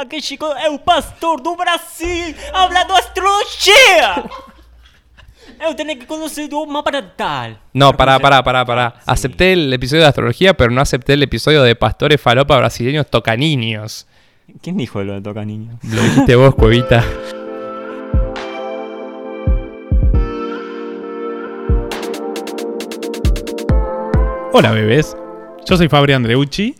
aqui chegou é o pastor do Brasil, hablando astrologia! Eu tenho que conhecer o mapa natal. No, pará, pará, pará, pará. Acepté el episodio de astrología, pero no acepté el episodio de pastores falopa brasileños toca niños. ¿Quién dijo lo de toca niño? Lo dijiste vos, cuevita. Hola bebés, yo soy Fabri Andreucci.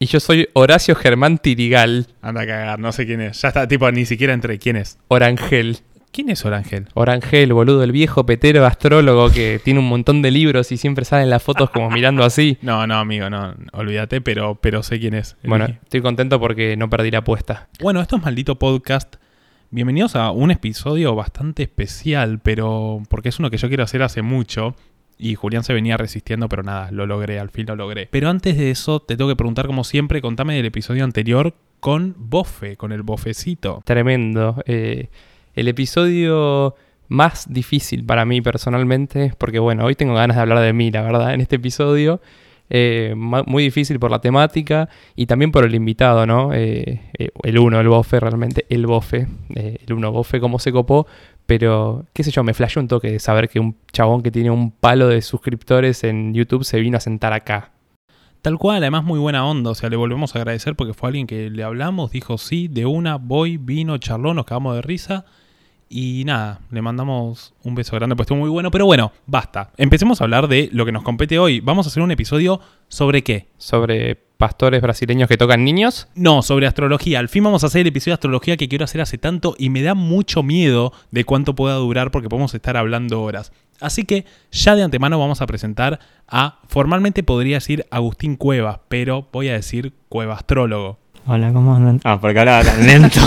Y yo soy Horacio Germán Tirigal, Anda a cagar, no sé quién es. Ya está, tipo, ni siquiera entre quién es. Orangel. ¿Quién es Orangel? Orangel, boludo, el viejo petero astrólogo que tiene un montón de libros y siempre salen las fotos como mirando así. No, no, amigo, no, olvídate, pero, pero sé quién es. Bueno, estoy contento porque no perdí la apuesta. Bueno, esto es Maldito Podcast. Bienvenidos a un episodio bastante especial, pero porque es uno que yo quiero hacer hace mucho. Y Julián se venía resistiendo, pero nada, lo logré, al fin lo logré. Pero antes de eso, te tengo que preguntar, como siempre, contame del episodio anterior con Bofe, con el bofecito. Tremendo. Eh, el episodio más difícil para mí personalmente, porque bueno, hoy tengo ganas de hablar de mí, la verdad, en este episodio. Eh, muy difícil por la temática y también por el invitado, ¿no? Eh, eh, el uno, el bofe, realmente, el bofe. eh, el uno bofe, cómo se copó. Pero, qué sé yo, me flasheó un toque de saber que un chabón que tiene un palo de suscriptores en YouTube se vino a sentar acá. Tal cual, además muy buena onda, o sea, le volvemos a agradecer porque fue alguien que le hablamos, dijo sí, de una, voy, vino, charló, nos cagamos de risa. Y nada, le mandamos un beso grande, pues estuvo muy bueno. Pero bueno, basta. Empecemos a hablar de lo que nos compete hoy. Vamos a hacer un episodio sobre qué. Sobre pastores brasileños que tocan niños. No, sobre astrología. Al fin vamos a hacer el episodio de astrología que quiero hacer hace tanto y me da mucho miedo de cuánto pueda durar porque podemos estar hablando horas. Así que ya de antemano vamos a presentar a, formalmente podría decir Agustín Cuevas, pero voy a decir Cueva Astrólogo. Hola, ¿cómo andan? Ah, porque hablaba tan lento.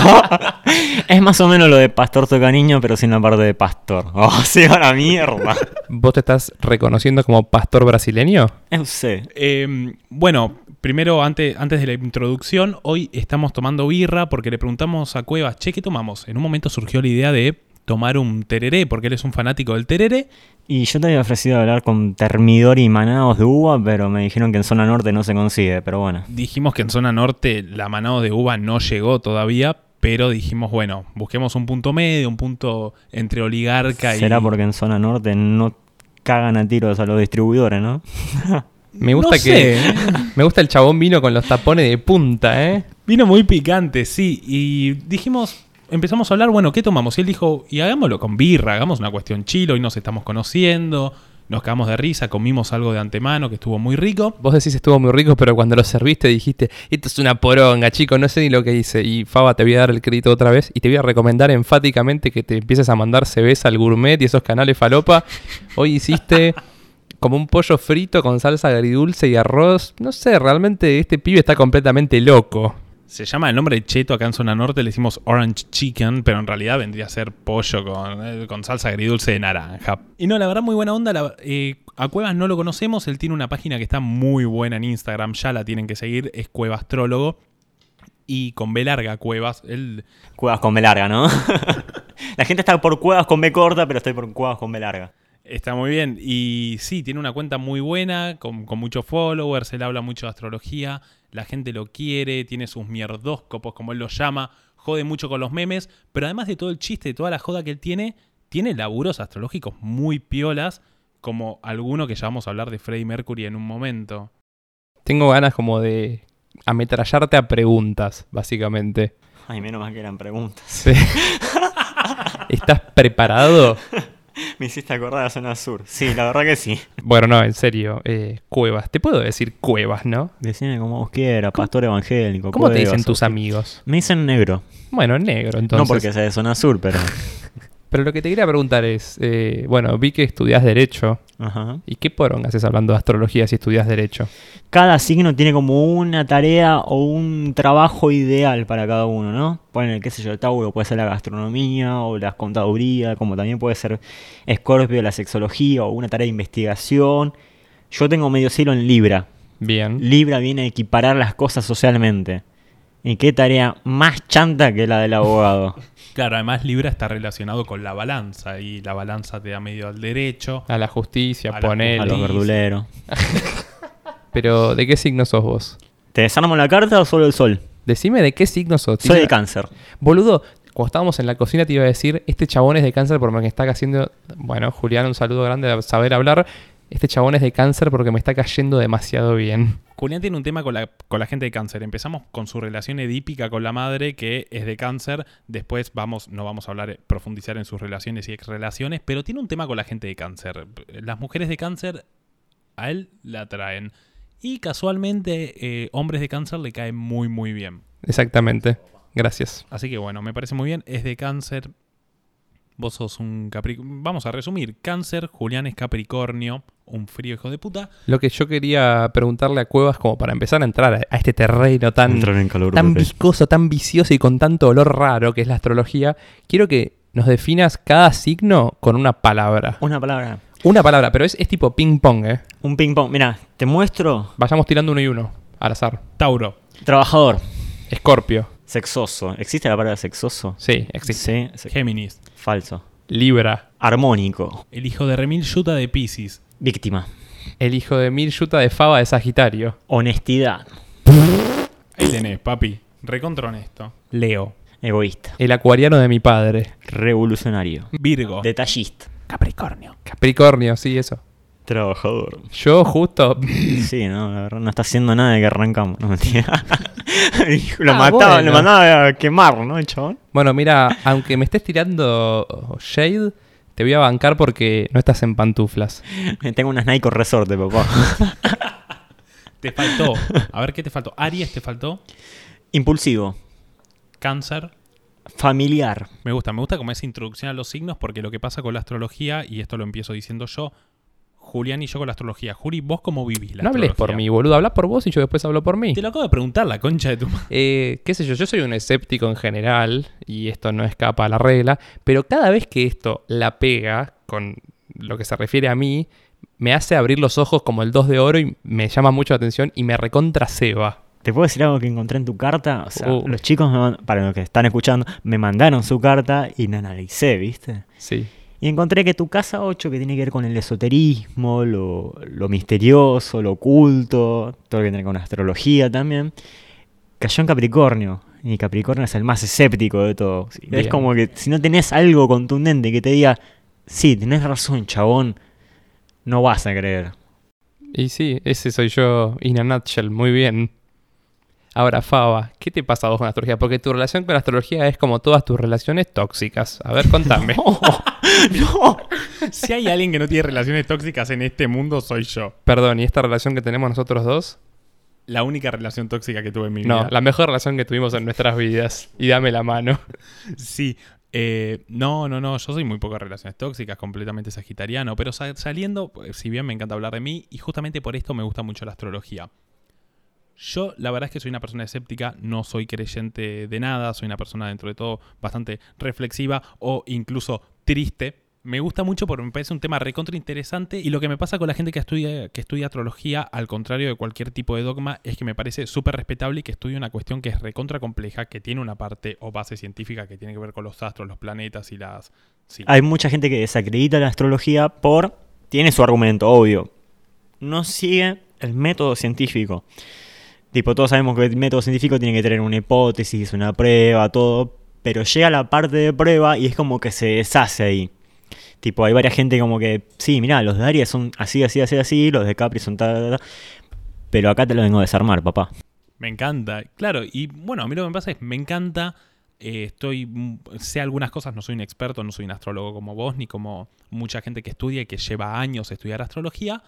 es más o menos lo de pastor toca niño, pero sin la parte de pastor. Oh, sí, a la mierda. ¿Vos te estás reconociendo como pastor brasileño? Eu sé. Eh, bueno, primero, antes, antes de la introducción, hoy estamos tomando birra porque le preguntamos a Cuevas, che, ¿qué tomamos? En un momento surgió la idea de tomar un tereré, porque él es un fanático del tereré. Y yo te había ofrecido hablar con termidor y manados de uva, pero me dijeron que en zona norte no se consigue, pero bueno. Dijimos que en zona norte la manado de uva no llegó todavía, pero dijimos, bueno, busquemos un punto medio, un punto entre oligarca y... Será porque en zona norte no cagan a tiros a los distribuidores, ¿no? Me gusta No que. sé, ¿eh? Me gusta el chabón vino con los tapones de punta, ¿eh? Vino muy picante, sí. Y dijimos, empezamos a hablar, bueno, ¿qué tomamos? Y él dijo, y hagámoslo con birra, hagamos una cuestión chilo, hoy nos estamos conociendo, nos cagamos de risa, comimos algo de antemano que estuvo muy rico. Vos decís estuvo muy rico, pero cuando lo serviste dijiste, esto es una poronga, chico, no sé ni lo que hice. Y Faba, te voy a dar el crédito otra vez y te voy a recomendar enfáticamente que te empieces a mandar cerveza al gourmet y esos canales falopa. Hoy hiciste como un pollo frito con salsa agridulce y arroz. No sé, realmente este pibe está completamente loco. Se llama el nombre de cheto acá en zona norte, le decimos orange chicken, pero en realidad vendría a ser pollo con, eh, con salsa agridulce de naranja. Y no, la verdad muy buena onda. la- eh, a Cuevas no lo conocemos, él tiene una página que está muy buena en Instagram, ya la tienen que seguir, es Cuevastrólogo. Y con B larga Cuevas, él Cuevas con B larga, ¿no? la gente está por cuevas con B corta, pero estoy por cuevas con B larga. Está muy bien. Y sí, tiene una cuenta muy buena, con, con muchos followers, él habla mucho de astrología, la gente lo quiere, tiene sus mierdóscopos, como él los llama, jode mucho con los memes, pero además de todo el chiste, de toda la joda que él tiene, tiene laburos astrológicos muy piolas, como alguno que ya vamos a hablar de Freddie Mercury en un momento. Tengo ganas como de ametrallarte a preguntas, básicamente. Ay, menos mal que eran preguntas. Sí. ¿Estás preparado? Me hiciste acordar de la zona sur. Sí, la verdad que sí. Bueno, no, en serio. eh, cuevas. Te puedo decir cuevas, ¿no? Decime como vos quieras, pastor evangélico. ¿Cómo te dicen tus amigos? Me dicen negro. Bueno, negro, entonces. No porque sea de zona sur, pero. Pero lo que te quería preguntar es, eh, bueno, vi que estudias Derecho. Ajá. ¿Y qué poronga haces hablando de astrología si estudias Derecho? Cada signo tiene como una tarea o un trabajo ideal para cada uno, ¿no? Ponen, qué sé yo, el Tauro puede ser la gastronomía o la contaduría, como también puede ser Escorpio, la sexología o una tarea de investigación. Yo tengo medio cielo en Libra. Bien. Libra viene a equiparar las cosas socialmente. ¿Y qué tarea más chanta que la del abogado? Claro, además Libra está relacionado con la balanza, y la balanza te da medio al derecho. A la justicia, A la- ponele. A los verduleros. Pero, ¿de qué signo sos vos? ¿Te desarmo la carta o solo el sol? Decime de qué signo sos. Soy de cáncer. Boludo, cuando estábamos en la cocina te iba a decir, este chabón es de cáncer porque me está haciendo... Bueno, Julián, un saludo grande de saber hablar. Este chabón es de cáncer porque me está cayendo demasiado bien. Julián tiene un tema con la, con la gente de cáncer. Empezamos con su relación edípica con la madre, que es de cáncer. Después vamos, no vamos a hablar, profundizar en sus relaciones y ex relaciones, pero tiene un tema con la gente de cáncer. Las mujeres de cáncer a él la atraen. Y casualmente, eh, hombres de cáncer le caen muy, muy bien. Exactamente. Gracias. Así que bueno, me parece muy bien. Es de cáncer. Vos sos un Capricornio. Vamos a resumir. Cáncer, Julián es Capricornio. Un frío hijo de puta. Lo que yo quería preguntarle a Cuevas como para empezar a entrar a, a este terreno tan, Entrar en calor. tan viscoso, tan vicioso y con tanto olor raro que es la astrología, quiero que nos definas cada signo con una palabra. Una palabra. Una palabra, pero es, es tipo ping pong, ¿eh? Un ping pong. Mira, te muestro. Vayamos tirando uno y uno, al azar. Tauro. Trabajador. Escorpio. Sexoso. ¿Existe la palabra sexoso? Sí, existe. Sí. Géminis. Falso. Libra. Armónico. El hijo de Remil Yuta de Pisces. Víctima. El hijo de Mil Yuta de Fava de Sagitario. Honestidad. Ahí tenés, papi. Recontra honesto. Leo. Egoísta. El acuariano de mi padre. Revolucionario. Virgo. Detallista. Capricornio. Capricornio, sí, eso. Trabajador. Yo justo... Sí, no, la verdad no está haciendo nada de que arrancamos. No mentira. lo Ah, mataba, bueno. lo mandaba a quemar, ¿no, el chabón? Bueno, mira, aunque me estés tirando shade, te voy a bancar porque no estás en pantuflas. Tengo unas Nike Resorte, papá. Te faltó. A ver qué te faltó. Aries te faltó. Impulsivo. Cáncer. Familiar. Me gusta, me gusta como esa introducción a los signos porque lo que pasa con la astrología, y esto lo empiezo diciendo yo, Julián y yo con la astrología. Juli, ¿vos cómo vivís la no hables por mí, boludo. Habla por vos y yo después hablo por mí. Te lo acabo de preguntar, la concha de tu madre. Eh, qué sé yo, yo soy un escéptico en general y esto no escapa a la regla, pero cada vez que esto la pega con lo que se refiere a mí, me hace abrir los ojos como el 2 de oro y me llama mucho la atención y me recontra ceba. ¿Te puedo decir algo que encontré en tu carta? O sea, Uh. los chicos, me para los que están escuchando, me mandaron su carta y la analicé, ¿viste? Sí. Y encontré que tu casa 8, que tiene que ver con el esoterismo, lo, lo misterioso, lo oculto, todo lo que tiene con astrología también, cayó en Capricornio. Y Capricornio es el más escéptico de todos. Y Es como que si no tenés algo contundente que te diga, sí, tenés razón, chabón, no vas a creer. Y sí, ese soy yo, in a nutshell, muy bien. Ahora, Faba, ¿qué te pasa a vos con la astrología? Porque tu relación con la astrología es como todas tus relaciones tóxicas. A ver, contame. no. Si hay alguien que no tiene relaciones tóxicas en este mundo, soy yo. Perdón, ¿y esta relación que tenemos nosotros dos? La única relación tóxica que tuve en mi No, vida. la mejor relación que tuvimos en nuestras vidas. Y dame la mano. Sí. eh, no, no, no, yo soy muy pocas relaciones tóxicas, completamente sagitariano, pero sa- saliendo, pues, si bien me encanta hablar de mí, y justamente por esto me gusta mucho la astrología. Yo, la verdad es que soy una persona escéptica, no soy creyente de nada, soy una persona dentro de todo bastante reflexiva o incluso triste. Me gusta mucho porque me parece un tema recontra interesante y lo que me pasa con la gente que estudia, que estudia astrología, al contrario de cualquier tipo de dogma, es que me parece súper respetable y que estudia una cuestión que es recontra compleja, que tiene una parte o base científica que tiene que ver con los astros, los planetas y las... Hay mucha gente que desacredita la astrología por... Tiene su argumento, obvio. No sigue el método científico. Tipo, todos sabemos que el método científico tiene que tener una hipótesis, una prueba, todo. Pero llega la parte de prueba y es como que se deshace ahí. Tipo, hay varias gente como que, sí, mirá, los de Aries son así, así, así, así, los de Capri son tal, tal, tal. Pero acá te lo vengo a desarmar, papá. Me encanta, claro, y bueno, a mí lo que me pasa es, me encanta, eh, estoy, sé algunas cosas, no soy un experto, no soy un astrólogo como vos, ni como mucha gente que estudia y que lleva años estudiar astrología,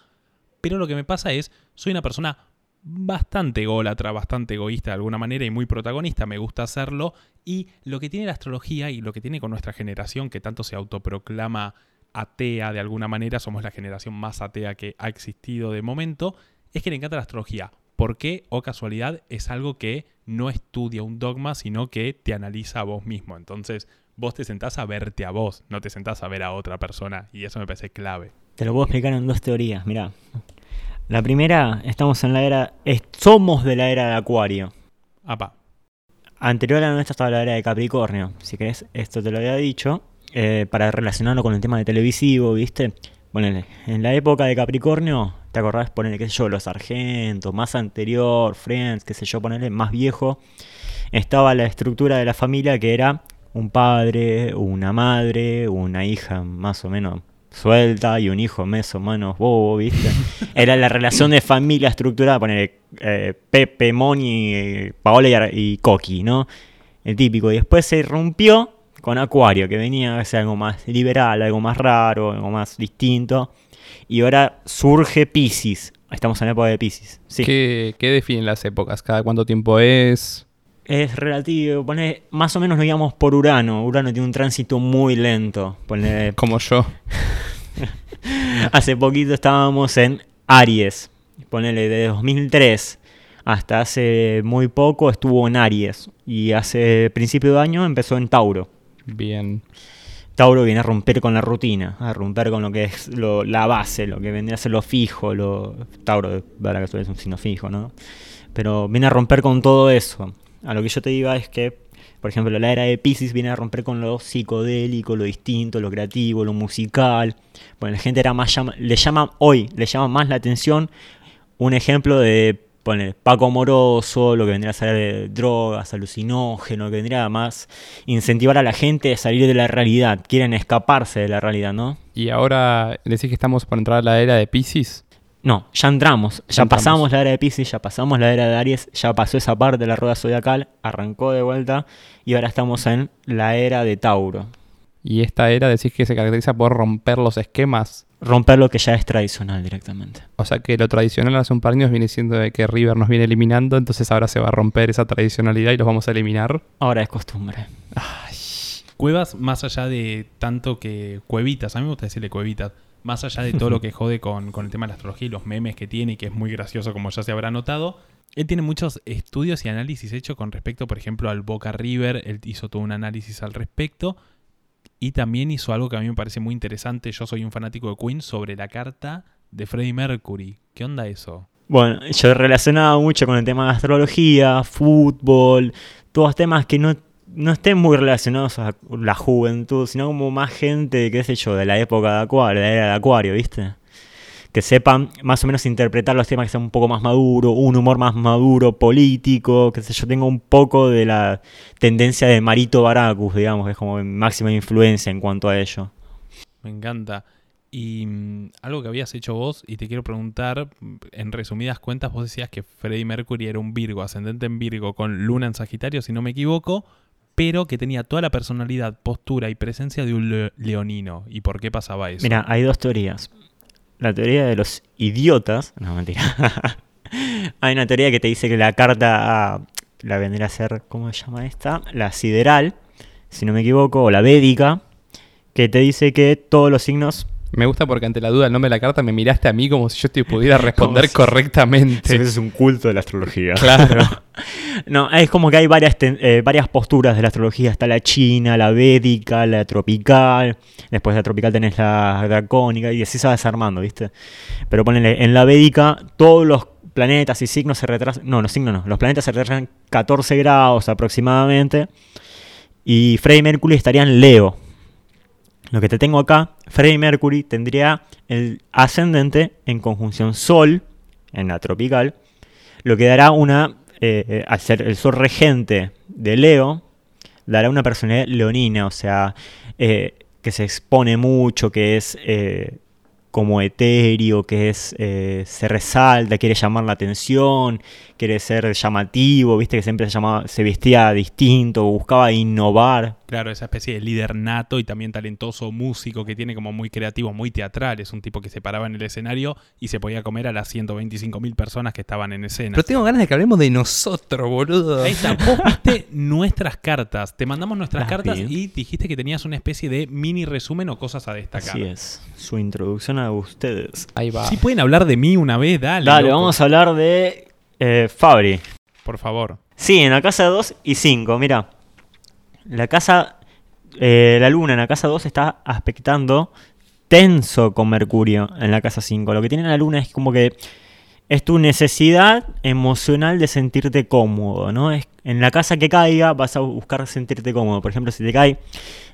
pero lo que me pasa es, soy una persona bastante ególatra, bastante egoísta de alguna manera y muy protagonista, me gusta hacerlo, y lo que tiene la astrología y lo que tiene con nuestra generación, que tanto se autoproclama atea de alguna manera, somos la generación más atea que ha existido de momento, es que le encanta la astrología. ¿Por qué o casualidad es algo que no estudia un dogma, sino que te analiza a vos mismo? Entonces, vos te sentás a verte a vos, no te sentás a ver a otra persona, y eso me parece clave. Te lo puedo explicar en dos teorías, mirá. La primera, estamos en la era... somos de la era de Acuario. Apa, Anterior a la nuestra estaba la era de Capricornio. Si querés, esto te lo había dicho. eh, para relacionarlo con el tema de televisivo, ¿viste? Bueno, en la época de Capricornio ¿Te acordás? Ponerle, qué sé yo, Los Sargentos, más anterior, Friends, qué sé yo, ponerle más viejo. Estaba la estructura de la familia que era un padre, una madre, una hija más o menos suelta y un hijo más o menos bobo, ¿viste? Era la relación de familia estructurada, poner eh, Pepe, Moni, Paola y, y Coqui, ¿no? El típico. Y después se rompió con Acuario, que venía a ser algo más liberal, algo más raro, algo más distinto. Y ahora surge Pisces. Estamos en la época de Pisces. Sí. ¿Qué, qué definen las épocas? ¿Cada cuánto tiempo es? Es relativo, pone, más o menos nos íbamos por Urano. Urano tiene un tránsito muy lento. Pone, Como yo. hace poquito estábamos en Aries. Ponele de 2003 hasta hace muy poco estuvo en Aries. Y hace principio de año empezó en Tauro. Bien. Tauro viene a romper con la rutina, a romper con lo que es lo- la base, lo que vendría a ser lo fijo. Lo, Tauro, para que es un signo fijo, ¿no? Pero viene a romper con todo eso. A lo que yo te iba es que, por ejemplo, la era de Pisces viene a romper con lo psicodélico, lo distinto, lo creativo, lo musical. Bueno, la gente era más llama- le llama hoy, le llama más la atención un ejemplo de poner Paco Moroso, lo que vendría a ser de drogas, alucinógeno, que vendría a más incentivar a la gente a salir de la realidad. Quieren escaparse de la realidad, ¿no? Y ahora decís que estamos por entrar a la era de Pisces. No, ya entramos, ya, Ya entramos. pasamos la era de Pisces, ya pasamos la era de Aries, ya pasó esa parte de la rueda zodiacal, arrancó de vuelta y ahora estamos en la era de Tauro. Y esta era decís que se caracteriza por romper los esquemas. Romper lo que ya es tradicional directamente. O sea que lo tradicional hace un par de años viene siendo de que River nos viene eliminando, entonces ahora se va a romper esa tradicionalidad y los vamos a eliminar. Ahora es costumbre. Cuevas, más allá de tanto que. Cuevitas, a mí me gusta decirle cuevitas. Más allá de todo lo que jode con, con el tema de la astrología y los memes que tiene y que es muy gracioso, como ya se habrá notado. Él tiene muchos estudios y análisis hechos con respecto, por ejemplo, al Boca River. Él hizo todo un análisis al respecto. Y también hizo algo que a mí me parece muy interesante. Yo soy un fanático de Queen sobre la carta de Freddie Mercury. ¿Qué onda eso? Bueno, yo he relacionado mucho con el tema de astrología, fútbol, todos temas que no, no estén muy relacionados a la juventud, sino como más gente, qué sé yo, de la época de Acuario, de la era de Acuario, ¿viste? Que sepan más o menos interpretar los temas que sean un poco más maduro, un humor más maduro, político, que sé yo, tengo un poco de la tendencia de Marito Baracus, digamos, que es como mi máxima influencia en cuanto a ello. Me encanta. Y mm, algo que habías hecho vos, y te quiero preguntar, en resumidas cuentas, vos decías que Freddie Mercury era un Virgo, ascendente en Virgo, con Luna en Sagitario, si no me equivoco, pero que tenía toda la personalidad, postura y presencia de un le- leonino. ¿Y por qué pasaba eso? Mira, hay dos teorías. La teoría de los idiotas. No, mentira. hay una teoría que te dice que la carta, la vendría a ser, ¿cómo se llama esta? La sideral, si no me equivoco, o la védica, que te dice que todos los signos... Me gusta porque ante la duda del nombre de la carta me miraste a mí como si yo te pudiera responder Como si- correctamente. es un culto de la astrología. Claro. No, es como que hay varias, eh, varias posturas de la astrología. Está la china, la védica, la tropical. Después de la tropical tenés la dracónica y así se va desarmando, ¿viste? Pero ponele, en la védica todos los planetas y signos se retrasan. No, los signos no. Los planetas se retrasan 14 grados aproximadamente. Y Freddie Mercury estaría en Leo. Lo que te tengo acá, Freddie Mercury tendría el ascendente en conjunción Sol, en la tropical, lo que dará una, eh, eh, al ser el sol regente de Leo, dará una personalidad leonina, o sea, eh, que se expone mucho, que es como etéreo, que es se resalta, quiere llamar la atención, quiere ser llamativo, viste que siempre se, llamaba, se vestía distinto, buscaba innovar. Claro, esa especie de líder nato y también talentoso músico que tiene como muy creativo, muy teatral. Es un tipo que se paraba en el escenario y se podía comer a las 125 mil personas que estaban en escena. Pero tengo ganas de que hablemos de nosotros, boludo. Ahí está, vos viste nuestras cartas. Te mandamos nuestras Las cartas vi. y dijiste que tenías una especie de mini resumen o cosas a destacar. Así es, su introducción a ustedes. Ahí va. Si pueden hablar de mí una vez, dale. Dale, loco. vamos a hablar de eh, Fabri. Por favor. Sí, en la casa 2 y 5, mira. La casa. eh, la luna en la casa 2 está aspectando tenso con Mercurio en la casa 5. Lo que tiene la luna es como que es tu necesidad emocional de sentirte cómodo, ¿no? Es, en la casa que caiga vas a buscar sentirte cómodo. Por ejemplo, si te cae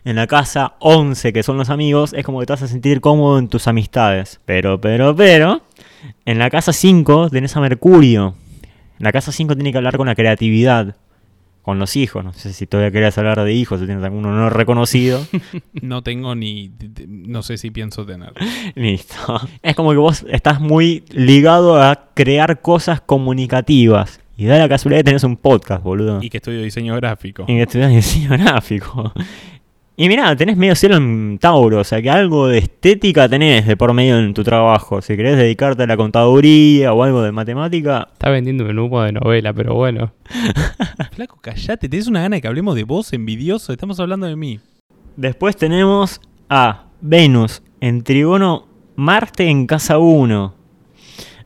en la casa 11, que son los amigos, es como que te vas a sentir cómodo en tus amistades. Pero, pero, pero, En la casa 5 tenés a Mercurio. La casa 5 tiene que hablar con la creatividad, con los hijos. No sé si todavía querés hablar de hijos, si tienes alguno no reconocido. No tengo ni. No sé si pienso tener. Listo. Es como que vos estás muy ligado a crear cosas comunicativas. Y da la casualidad que tenés un podcast, boludo. Y que estudio diseño gráfico. Y que estudias diseño gráfico. Y mirá, tenés medio cielo en Tauro, o sea que algo de estética tenés de por medio en tu trabajo. Si querés dedicarte a la contaduría o algo de matemática. Está vendiendo un humo de novela, pero bueno. Flaco, callate, tenés una gana de que hablemos de vos, envidioso. Estamos hablando de mí. Después tenemos a Venus en trigono Marte en casa 1.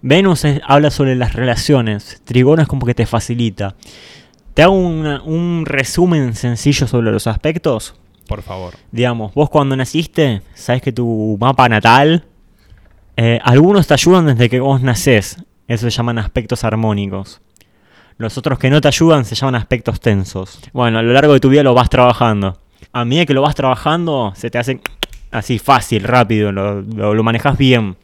Venus es- habla sobre las relaciones. Trigono es como que te facilita. Te hago una- un resumen sencillo sobre los aspectos. Por favor. Digamos, vos cuando naciste, sabes que tu mapa natal, eh, algunos te ayudan desde que vos nacés. Eso se llaman aspectos armónicos. Los otros que no te ayudan se llaman aspectos tensos. Bueno, a lo largo de tu vida lo vas trabajando. A medida que lo vas trabajando, se te hace así fácil, rápido, lo, lo, lo manejas bien.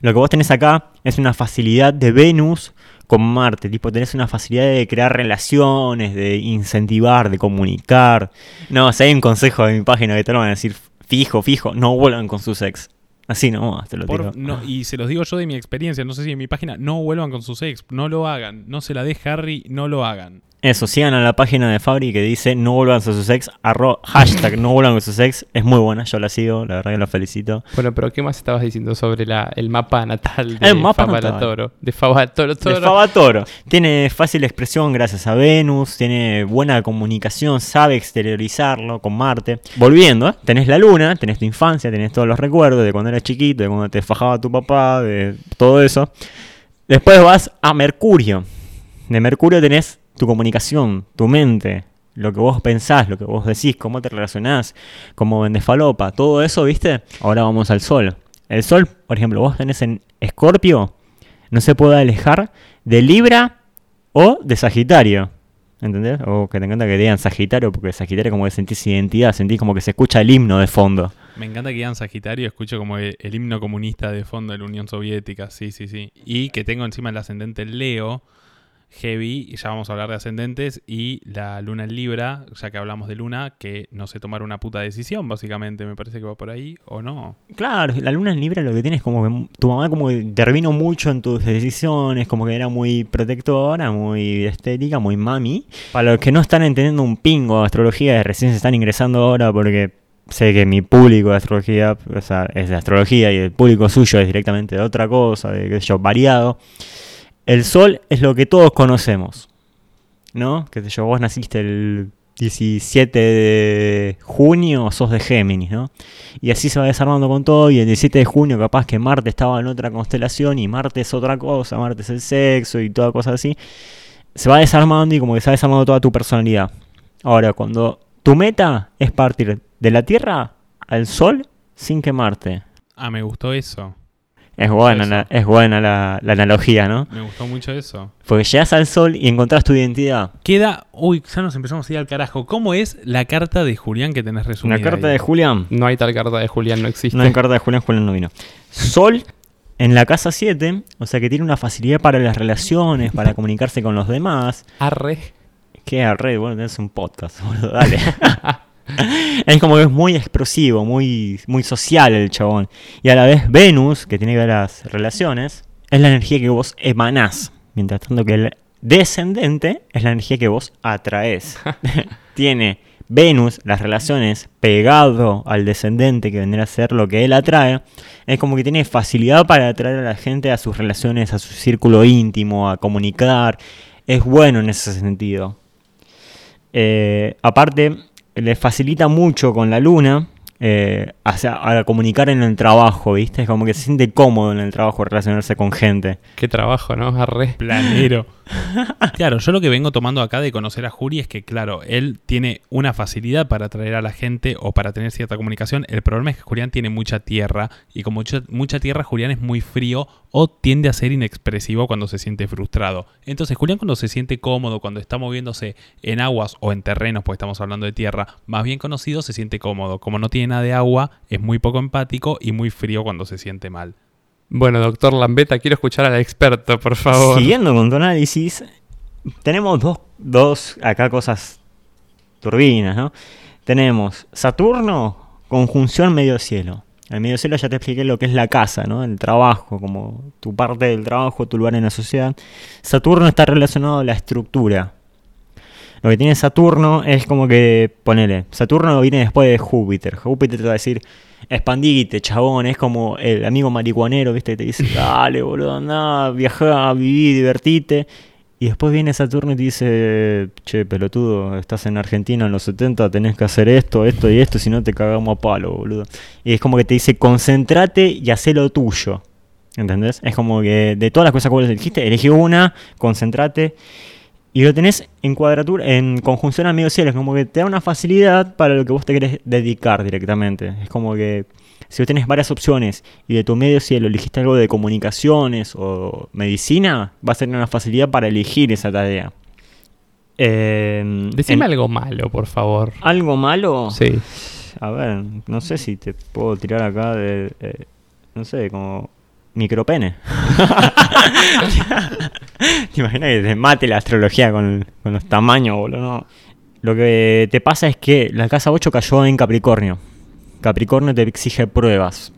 Lo que vos tenés acá es una facilidad de Venus con Marte. Tipo, tenés una facilidad de crear relaciones, de incentivar, de comunicar. No, si hay un consejo de mi página que te lo van a decir fijo, fijo, no vuelvan con sus ex. Así nomás, te lo Por- no, y se los digo yo de mi experiencia, no sé si en mi página, no vuelvan con sus ex, no lo hagan, no se la dé Harry, no lo hagan. Eso, sigan a la página de Fabri que dice no vuelvan con sus ex, arro, hashtag no vuelvan con sus ex. Es muy buena, yo la sigo, la verdad que la felicito. Bueno, pero ¿qué más estabas diciendo sobre la, el mapa natal de El mapa natal. Toro? De Fabatoro De Toro. Favatoro. Tiene fácil expresión gracias a Venus, tiene buena comunicación, sabe exteriorizarlo con Marte. Volviendo, ¿eh? tenés la luna, tenés tu infancia, tenés todos los recuerdos de cuando eras chiquito, de cuando te fajaba tu papá, de todo eso. Después vas a Mercurio. De Mercurio tenés tu comunicación, tu mente, lo que vos pensás, lo que vos decís, cómo te relacionás, cómo vendes falopa, todo eso, ¿viste? Ahora vamos al Sol. El Sol, por ejemplo, vos tenés en Escorpio, no se puede alejar de Libra o de Sagitario. ¿Entendés? O que te encanta que digan Sagitario, porque Sagitario como que sentís identidad, sentís como que se escucha el himno de fondo. Me encanta que digan Sagitario, escucho como el, el himno comunista de fondo de la Unión Soviética, sí, sí, sí. Y que tengo encima el ascendente Leo, Heavy, y ya vamos a hablar de ascendentes, y la luna en Libra, ya que hablamos de luna, que no sé tomar una puta decisión, básicamente, me parece que va por ahí, o no. Claro, la luna en Libra lo que tiene es como que tu mamá como que intervino mucho en tus decisiones, como que era muy protectora, muy estética, muy mami. Para los que no están entendiendo un pingo de astrología, recién se están ingresando ahora porque sé que mi público de astrología o sea, es de astrología y el público suyo es directamente de otra cosa, de qué sé yo, variado. El sol es lo que todos conocemos, ¿no? Que sé yo, vos naciste el 17 de junio, sos de Géminis, ¿no? Y así se va desarmando con todo. Y el 17 de junio, capaz que Marte estaba en otra constelación y Marte es otra cosa, Marte es el sexo y toda cosa así. Se va desarmando y como que se va desarmando toda tu personalidad. Ahora, cuando tu meta es partir de la Tierra al Sol sin quemarte. Ah, me gustó eso. Es buena, la- es buena la, la analogía, ¿no? Me gustó mucho eso. Porque llegas al Sol y encontrás tu identidad. Queda. Uy, ya nos empezamos a ir al carajo. ¿Cómo es la carta de Julián que tenés resumida? Una carta ahí? de Julián. No hay tal carta de Julián, no existe. No hay carta de Julián, Julián no vino. Sol en la casa 7, o sea que tiene una facilidad para las relaciones, para comunicarse con los demás. Arre. Que arre, bueno, tenés un podcast, boludo, dale. es como que es muy explosivo, muy, muy social el chabón. Y a la vez Venus, que tiene que ver las relaciones, es la energía que vos emanás. Mientras tanto que el descendente es la energía que vos atraes. tiene Venus, las relaciones, pegado al descendente que vendrá a ser lo que él atrae. Es como que tiene facilidad para atraer a la gente a sus relaciones, a su círculo íntimo, a comunicar. Es bueno en ese sentido. Eh, aparte, le facilita mucho con la luna eh, hacia- a comunicar en el trabajo, ¿viste? Es como que se siente cómodo en el trabajo relacionarse con gente. Qué trabajo, ¿no? Arre. Planero. claro, yo lo que vengo tomando acá de conocer a Juri es que, claro, él tiene una facilidad para atraer a la gente o para tener cierta comunicación. El problema es que Julián tiene mucha tierra y con mucha, mucha tierra Julián es muy frío o tiende a ser inexpresivo cuando se siente frustrado. Entonces Julián cuando se siente cómodo, cuando está moviéndose en aguas o en terrenos, porque estamos hablando de tierra, más bien conocido, se siente cómodo. Como no tiene nada de agua, es muy poco empático y muy frío cuando se siente mal. Bueno, doctor Lambeta, quiero escuchar al experto, por favor. Siguiendo con tu análisis, tenemos dos, dos acá cosas turbinas, ¿no? Tenemos Saturno, conjunción medio cielo. El medio cielo ya te expliqué lo que es la casa, ¿no? El trabajo, como tu parte del trabajo, tu lugar en la sociedad. Saturno está relacionado a la estructura. Lo que tiene Saturno es como que, ponele, Saturno viene después de Júpiter. Júpiter te va a decir, expandite, chabón, es como el amigo marihuanero, ¿viste? Que te dice, dale, boludo, anda, viajá, viví, divertite. Y después viene Saturno y te dice, che, pelotudo, estás en Argentina en los 70, tenés que hacer esto, esto y esto, si no te cagamos a palo, boludo. Y es como que te dice, concéntrate y haz lo tuyo. ¿Entendés? Es como que de todas las cosas que vos dijiste, elegí una, concéntrate. Y lo tenés en cuadratura, en conjunción a medio cielo. Es como que te da una facilidad para lo que vos te querés dedicar directamente. Es como que si vos tenés varias opciones y de tu medio cielo elegiste algo de comunicaciones o medicina, vas a tener una facilidad para elegir esa tarea. Eh, Decime en- algo malo, por favor. ¿Algo malo? Sí. A ver, no sé si te puedo tirar acá de. eh, no sé, como. Micropene. ¿Te imaginas que te mate la astrología con, con los tamaños, boludo? No. Lo que te pasa es que la casa 8 cayó en Capricornio. Capricornio te exige pruebas.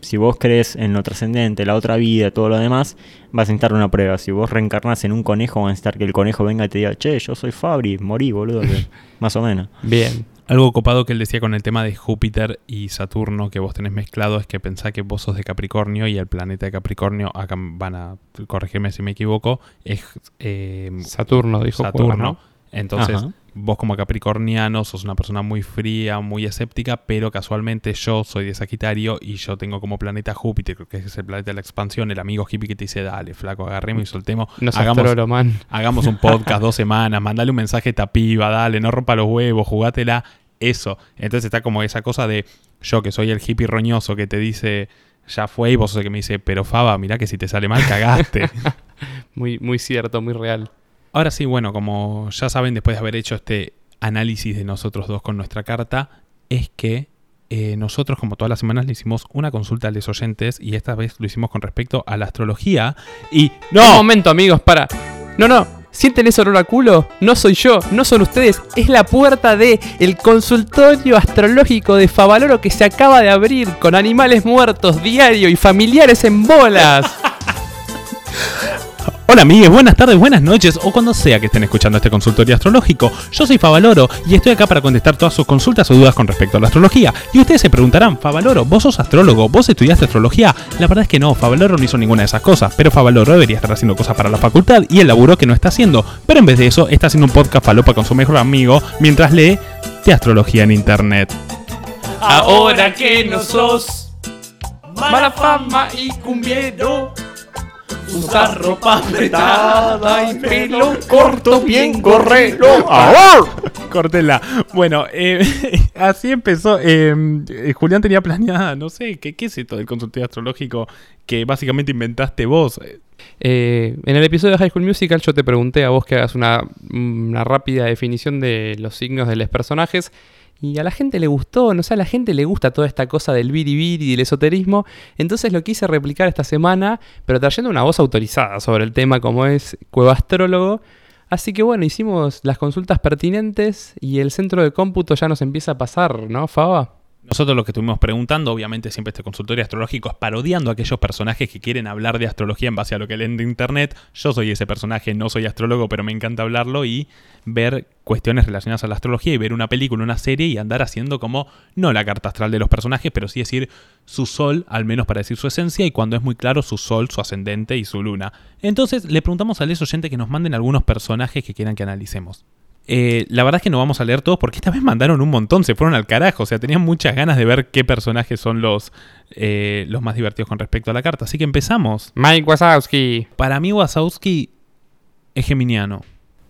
Si vos crees en lo trascendente, la otra vida, todo lo demás, vas a necesitar una prueba. Si vos reencarnás en un conejo, vas a necesitar que el conejo venga y te diga, che, yo soy Fabri, morí, boludo. que- Más o menos. Bien. Algo copado que él decía con el tema de Júpiter y Saturno que vos tenés mezclado es que pensá que vos sos de Capricornio y el planeta de Capricornio, acá van a corregirme si me equivoco, es eh, Saturno, dijo Saturno. Entonces, Ajá. Vos como capricorniano sos una persona muy fría, muy escéptica, pero casualmente yo soy de Sagitario y yo tengo como planeta Júpiter, que es el planeta de la expansión, el amigo hippie que te dice, dale, flaco, agarremos y soltemos, No seas hagamos, hagamos un podcast dos semanas, mandale un mensaje a esta piba, dale, no rompa los huevos, jugátela, eso. Entonces está como esa cosa de yo que soy el hippie roñoso que te dice, ya fue, y vos sos el que me dice, pero Faba, mirá que si te sale mal, cagaste. Muy, muy cierto, muy real. Ahora sí, bueno, como ya saben, después de haber hecho este análisis de nosotros dos con nuestra carta, es que eh, nosotros, como todas las semanas, le hicimos una consulta a los oyentes y esta vez lo hicimos con respecto a la astrología. Y Un momento, amigos, para. No, no. ¿Sienten ese olor a culo? No soy yo, no son ustedes. Es la puerta de el consultorio astrológico de Favaloro que se acaba de abrir con animales muertos diario y familiares en bolas. Hola amigues, buenas tardes, buenas noches o cuando sea que estén escuchando este consultorio astrológico. Yo soy Favaloro y estoy acá para contestar todas sus consultas o dudas con respecto a la astrología. Y ustedes se preguntarán, Favaloro, ¿vos sos astrólogo? ¿Vos estudiaste astrología? La verdad es que no, Favaloro no hizo ninguna de esas cosas, pero Favaloro debería estar haciendo cosas para la facultad y el laburo que no está haciendo. Pero en vez de eso, está haciendo un podcast falopa con su mejor amigo mientras lee de astrología en internet. Ahora que no sos mala fama y cumbiero, usar ropa apretada y pelo corto bien correro. Cortela. Bueno, eh, así empezó. eh, eh, Julián tenía planeada, no sé, ¿qué, ¿qué es esto del consultorio astrológico que básicamente inventaste vos? Eh, Eh, en el episodio de High School Musical yo te pregunté a vos que hagas una, una rápida definición de los signos de los personajes y a la gente le gustó, no sé, a la gente le gusta toda esta cosa del biribiri y del esoterismo, entonces lo quise replicar esta semana, pero trayendo una voz autorizada sobre el tema como es Cueva Astrólogo. Así que bueno, hicimos las consultas pertinentes y el centro de cómputo ya nos empieza a pasar, ¿no, Faba? Nosotros lo que estuvimos preguntando, obviamente siempre este consultorio astrológico es parodiando a aquellos personajes que quieren hablar de astrología en base a lo que leen de internet. Yo soy ese personaje, no soy astrólogo, pero me encanta hablarlo y ver cuestiones relacionadas a la astrología y ver una película, una serie y andar haciendo como, no la carta astral de los personajes, pero sí decir su sol, al menos para decir su esencia, y cuando es muy claro su sol, su ascendente y su luna. Entonces le preguntamos a les oyentes que nos manden algunos personajes que quieran que analicemos. Eh, la verdad es que no vamos a leer todos porque esta vez mandaron un montón, se fueron al carajo. O sea, tenían muchas ganas de ver qué personajes son los, eh, los más divertidos con respecto a la carta. Así que empezamos. Mike Wazowski. Para mí, Wazowski es geminiano.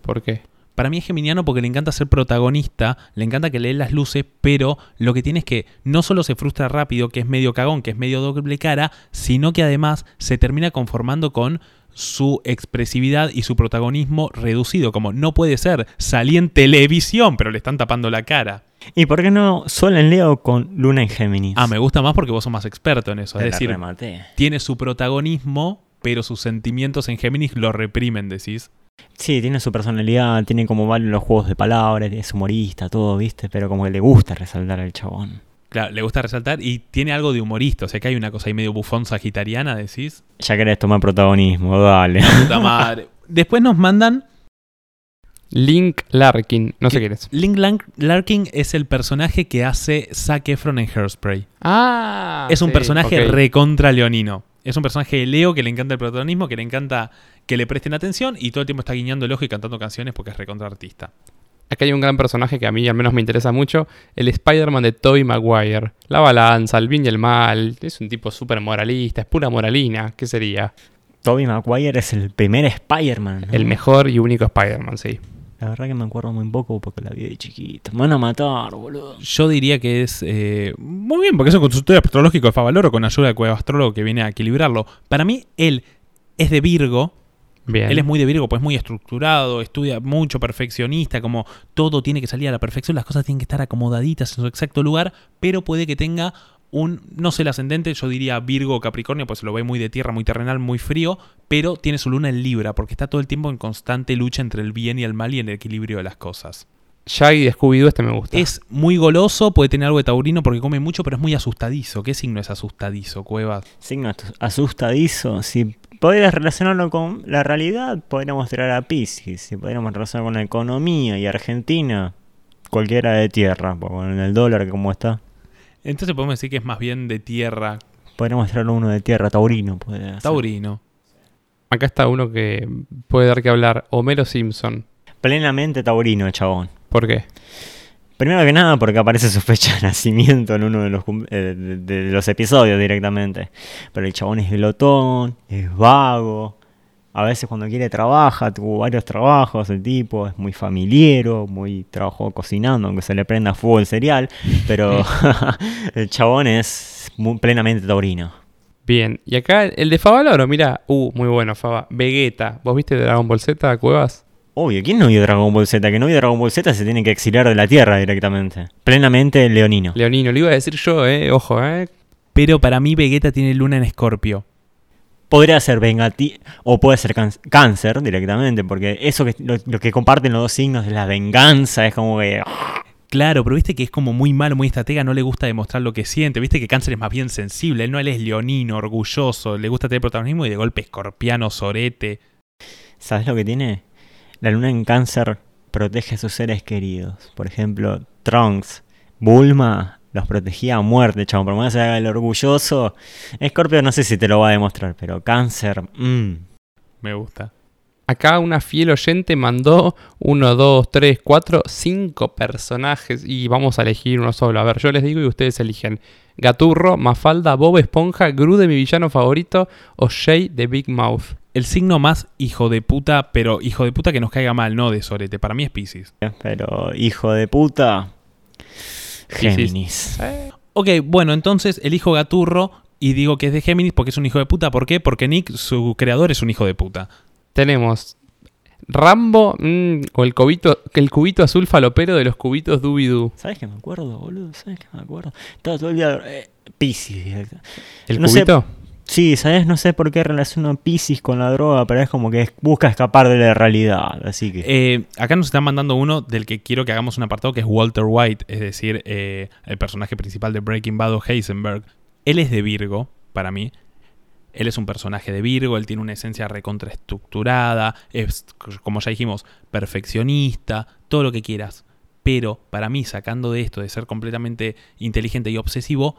¿Por qué? Para mí es geminiano porque le encanta ser protagonista, le encanta que lee las luces, pero lo que tiene es que no solo se frustra rápido, que es medio cagón, que es medio doble cara, sino que además se termina conformando con su expresividad y su protagonismo reducido, como no puede ser, salí en televisión, pero le están tapando la cara. ¿Y por qué no Sol en Leo con Luna en Géminis? Ah, me gusta más porque vos sos más experto en eso. Te Es decir, tiene su protagonismo, pero sus sentimientos en Géminis lo reprimen, decís. Sí, tiene su personalidad, tiene como varios los juegos de palabras, es humorista, todo, ¿viste? Pero como que le gusta resaltar al chabón. Claro, le gusta resaltar y tiene algo de humorista, o sea que hay una cosa ahí medio bufón sagitariana, decís. Ya querés tomar protagonismo, dale. Puta madre. Después nos mandan Link Larkin, no sé quién es. Link Larkin es el personaje que hace Zac Efron en Hairspray. Ah, es un sí, personaje ok. recontra leonino. Es un personaje de Leo que le encanta el protagonismo, que le encanta que le presten atención y todo el tiempo está guiñando el ojo y cantando canciones porque es recontra artista. Acá hay un gran personaje que a mí al menos me interesa mucho, el Spider-Man de Tobey Maguire. La balanza, el bien y el mal, es un tipo súper moralista, es pura moralina, ¿qué sería? Tobey Maguire es el primer Spider-Man. ¿no? El mejor y único Spider-Man, sí. La verdad que me acuerdo muy poco porque la vi de chiquito. Me van a matar, boludo. Yo diría que es eh, muy bien, porque es un consultorio astrológico de Favaloro con ayuda de Cueva Astrólogo que viene a equilibrarlo. Para mí, él es de Virgo, Él es muy de Virgo, pues muy estructurado, estudia mucho, perfeccionista, como todo tiene que salir a la perfección, las cosas tienen que estar acomodaditas en su exacto lugar, pero puede que tenga un, no sé el ascendente, yo diría Virgo o Capricornio, pues lo ve muy de tierra, muy terrenal, muy frío, pero tiene su luna en Libra, porque está todo el tiempo en constante lucha entre el bien y el mal y en el equilibrio de las cosas. Shaggy de Scooby-Doo, este me gusta. Es muy goloso, puede tener algo de taurino porque come mucho, pero es muy asustadizo. ¿Qué signo es asustadizo, Cuevas? Signo asustadizo. Si podrías relacionarlo con la realidad, podríamos tirar a Pisces. Si podríamos relacionarlo con la economía y Argentina, cualquiera de tierra. Con el dólar como está. Entonces podemos decir que es más bien de tierra, Podríamos tirarlo uno de tierra, taurino. Taurino. Acá está uno que puede dar que hablar, Homero Simpson. Plenamente taurino, el chabón. ¿Por qué? Primero que nada porque aparece su fecha de nacimiento en uno de los, eh, de, de los episodios directamente. Pero el chabón es glotón, es vago. A veces cuando quiere trabaja, tuvo varios trabajos el tipo, es muy familiero, muy trabajó cocinando, aunque se le prenda fuego el cereal. Pero el chabón es muy- plenamente taurino. Bien, y acá el de Favaloro, mira, uh, muy bueno, Fava. Vegeta, ¿vos viste Dragon Ball Z, Cuevas? Obvio, ¿quién no vio Dragon Ball Z? Que no vio Dragon Ball Z se tiene que exiliar de la Tierra directamente. Plenamente leonino. Leonino, lo iba a decir yo, eh, ojo, eh. Pero para mí Vegeta tiene luna en Escorpio. Podría ser vengativo o puede ser cáncer directamente, porque eso que lo, lo que comparten los dos signos es la venganza, es como que Claro, pero viste que es como muy malo, muy estratega, no le gusta demostrar lo que siente. Viste que Cáncer es más bien sensible, él no él es leonino, orgulloso, le gusta tener protagonismo y de golpe escorpiano, sorete. ¿sabes lo que tiene? La luna en cáncer protege a sus seres queridos. Por ejemplo, Trunks, Bulma los protegía a muerte, chavo. Por más que haga el orgulloso, Scorpio no sé si te lo va a demostrar, pero cáncer, mmm. Me gusta. Acá una fiel oyente mandó uno, dos, tres, cuatro, cinco personajes y vamos a elegir uno solo. A ver, yo les digo y ustedes eligen. Gaturro, Mafalda, Bob Esponja, Gru de mi villano favorito o Shay de Big Mouth. El signo más hijo de puta, pero hijo de puta que nos caiga mal, no de sorete. Para mí es Pisces. Pero hijo de puta. Géminis. Ok, bueno, entonces elijo Gaturro y digo que es de Géminis porque es un hijo de puta. ¿Por qué? Porque Nick, su creador, es un hijo de puta. Tenemos Rambo mm, o el cubito, el cubito azul falopero de los cubitos Doobie-Doo. ¿Sabes que me acuerdo, boludo? ¿Sabes que me acuerdo? Estaba todo el día. Eh, Piscis, directo. ¿El No sé- cubito? Sí, ¿sabes? No sé por qué relaciono Piscis con la droga, pero es como que busca escapar de la realidad. Así que. Eh, acá nos están mandando uno del que quiero que hagamos un apartado que es Walter White, es decir, eh, el personaje principal de Breaking Bad o Heisenberg. Él es de Virgo, para mí. Él es un personaje de Virgo, él tiene una esencia recontraestructurada, es, como ya dijimos, perfeccionista, todo lo que quieras. Pero para mí, sacando de esto de ser completamente inteligente y obsesivo,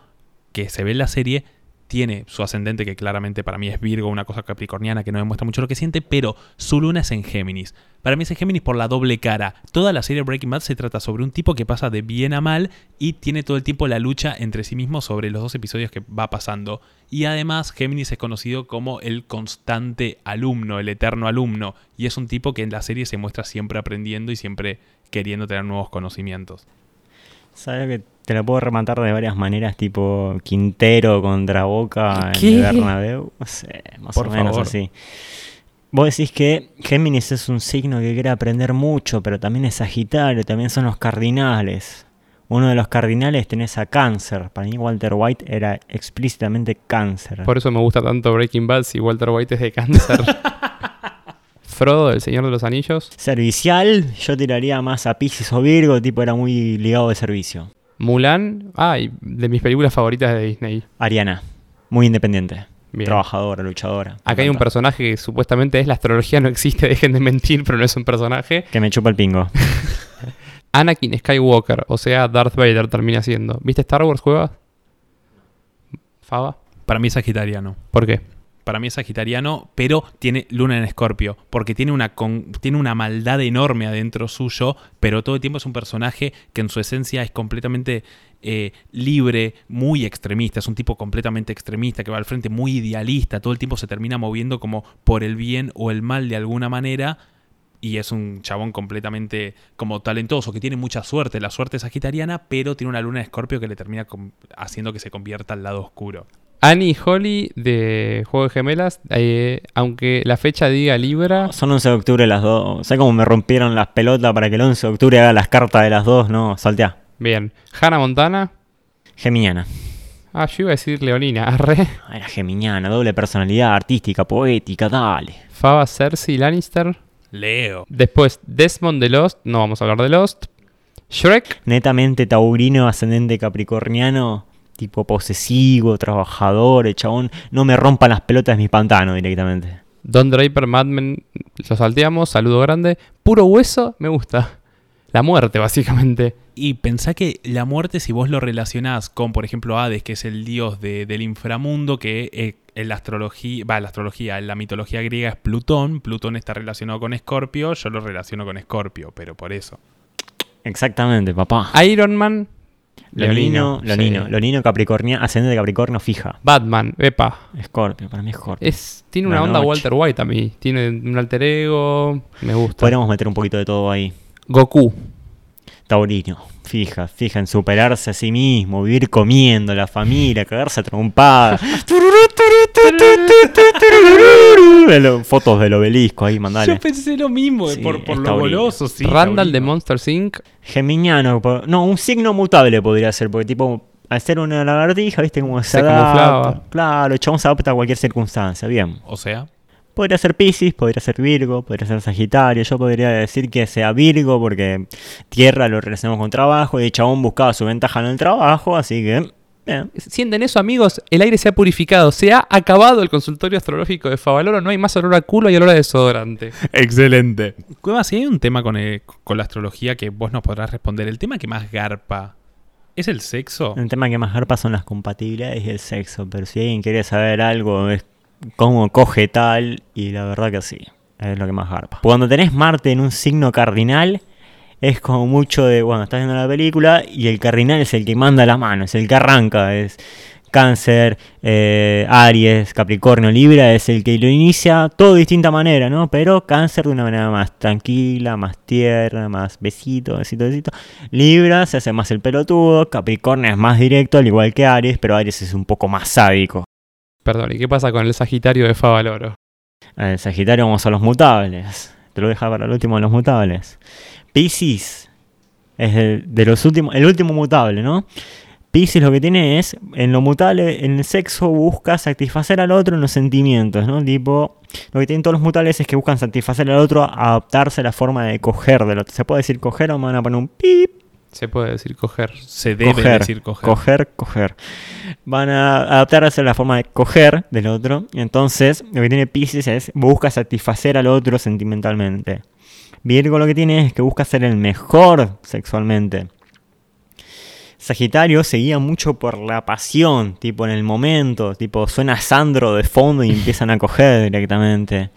que se ve en la serie, tiene su ascendente que claramente para mí es Virgo, una cosa capricorniana que no demuestra mucho lo que siente, pero su luna es en Géminis. Para mí es en Géminis por la doble cara. Toda la serie Breaking Bad se trata sobre un tipo que pasa de bien a mal y tiene todo el tiempo la lucha entre sí mismo sobre los dos episodios que va pasando. Y además Géminis es conocido como el constante alumno, el eterno alumno, y es un tipo que en la serie se muestra siempre aprendiendo y siempre queriendo tener nuevos conocimientos. ¿Sabes que te la puedo rematar de varias maneras? Tipo Quintero contra Boca ¿Qué? en el Bernabéu. No sé, más Por o menos favor. así. Vos decís que Géminis es un signo que quiere aprender mucho, pero también es Sagitario, también son los cardinales. Uno de los cardinales tenés a Cáncer. Para mí Walter White era explícitamente Cáncer. Por eso me gusta tanto Breaking Bad si Walter White es de cáncer. Frodo, el Señor de los Anillos. Servicial, yo tiraría más a Pisces o Virgo, tipo era muy ligado de servicio. Mulan. Ay, de mis películas favoritas de Disney. Ariana, muy independiente. Bien. Trabajadora, luchadora. Acá hay un personaje que supuestamente es la astrología no existe, dejen de mentir, pero no es un personaje. Que me chupa el pingo. Anakin Skywalker, o sea, Darth Vader termina siendo. ¿Viste Star Wars juega? Fava. Para mí es sagitariano. ¿Por qué? Para mí es sagitariano, pero tiene luna en escorpio, porque tiene una, tiene una maldad enorme adentro suyo, pero todo el tiempo es un personaje que en su esencia es completamente eh, libre, muy extremista, es un tipo completamente extremista, que va al frente, muy idealista, todo el tiempo se termina moviendo como por el bien o el mal de alguna manera, y es un chabón completamente como talentoso, que tiene mucha suerte, la suerte sagitariana, pero tiene una luna en escorpio que le termina haciendo que se convierta al lado oscuro. Annie y Holly de Juego de Gemelas, eh, aunque la fecha diga Libra, Son 11 de octubre las dos. ¿Sabes cómo me rompieron las pelotas para que el 11 de octubre haga las cartas de las dos? No, saltea. bien. Hannah Montana, Geminiana. ah, yo iba a decir Leonina, arre. Ah, Era geminiana, doble personalidad artística, poética, dale. Fava Cersei Lannister. Leo. Después Desmond de Lost, no vamos a hablar de Lost. Shrek, Netamente taurino, ascendente capricorniano, tipo posesivo, trabajador, el chabón. No me rompan las pelotas de mis pantanos directamente. Don Draper, Mad Men, lo salteamos, saludo grande. Puro hueso, me gusta. La muerte, básicamente. Y pensá que la muerte, si vos lo relacionás con, por ejemplo, Hades, que es el dios de- del inframundo, que eh, en la astrología, va, en la astrología, en la mitología griega es Plutón, Plutón está relacionado con Escorpio, yo lo relaciono con Escorpio, pero por eso. Exactamente, papá. Iron Man, Leonino, Leonino, sí. Leonino Capricornio, ascendente Capricornio fija. Batman, epa. Escorpio, para mí Escorpio. Es, tiene una La onda noche. Walter White a mí. Tiene un alter ego, me gusta. Podríamos meter un poquito de todo ahí. Goku, Taurino, fija, fija en superarse a sí mismo, vivir comiendo, la familia, cagarse a trompada. Fotos del obelisco ahí, mandale. pensé lo mismo, Sí, por- por lo goloso, sí. Randall de Monster Inc. Geminiano, no, un signo mutable podría ser, porque tipo, al ser una lagartija, viste cómo se, Se adapta. Claro, el chabón se adapta a cualquier circunstancia, bien. O sea, Podría ser Pisces, podría ser Virgo, podría ser Sagitario. Yo podría decir que sea Virgo porque Tierra lo relacionamos con trabajo y el chabón buscaba su ventaja en el trabajo, así que... bien. Sienten eso, amigos. El aire se ha purificado. Se ha acabado el consultorio astrológico de Favaloro. No hay más olor a culo y olor a desodorante. excelente. Cueva, si hay un tema con, el- con la astrología que vos nos podrás responder, el tema que más garpa, ¿es el sexo? El tema que más garpa son las compatibilidades y el sexo, pero si alguien quiere saber algo es cómo coge tal, y la verdad que sí, es lo que más garpa. Cuando tenés Marte en un signo cardinal, es como mucho de, bueno, estás viendo la película y el cardinal es el que manda la mano, es el que arranca, es Cáncer, eh, Aries, Capricornio, Libra, es el que lo inicia todo de distinta manera, ¿no? Pero Cáncer de una manera más tranquila, más tierna, más besito, besito, besito. Libra se hace más el pelotudo, Capricornio es más directo, al igual que Aries, pero Aries es un poco más sádico. Perdón, ¿y qué pasa con el Sagitario de Favaloro? El Sagitario vamos a los mutables. Te lo deja para el último de los mutables. Piscis es el, de los últimos, el último mutable, ¿no? Piscis lo que tiene es, en lo mutable, en el sexo busca satisfacer al otro en los sentimientos, ¿no? Tipo, lo que tienen todos los mutables es que buscan satisfacer al otro, adaptarse a la forma de coger del otro. ¿Se puede decir coger o me van a poner un pip? Se puede decir coger. Se debe coger, decir coger. coger, coger. Van a adaptarse a la forma de coger del otro. Y entonces, lo que tiene Pisces es busca satisfacer al otro sentimentalmente. Virgo lo que tiene es que busca ser el mejor sexualmente. Sagitario se guía mucho por la pasión, tipo en el momento, tipo suena Sandro de fondo y empiezan a coger directamente.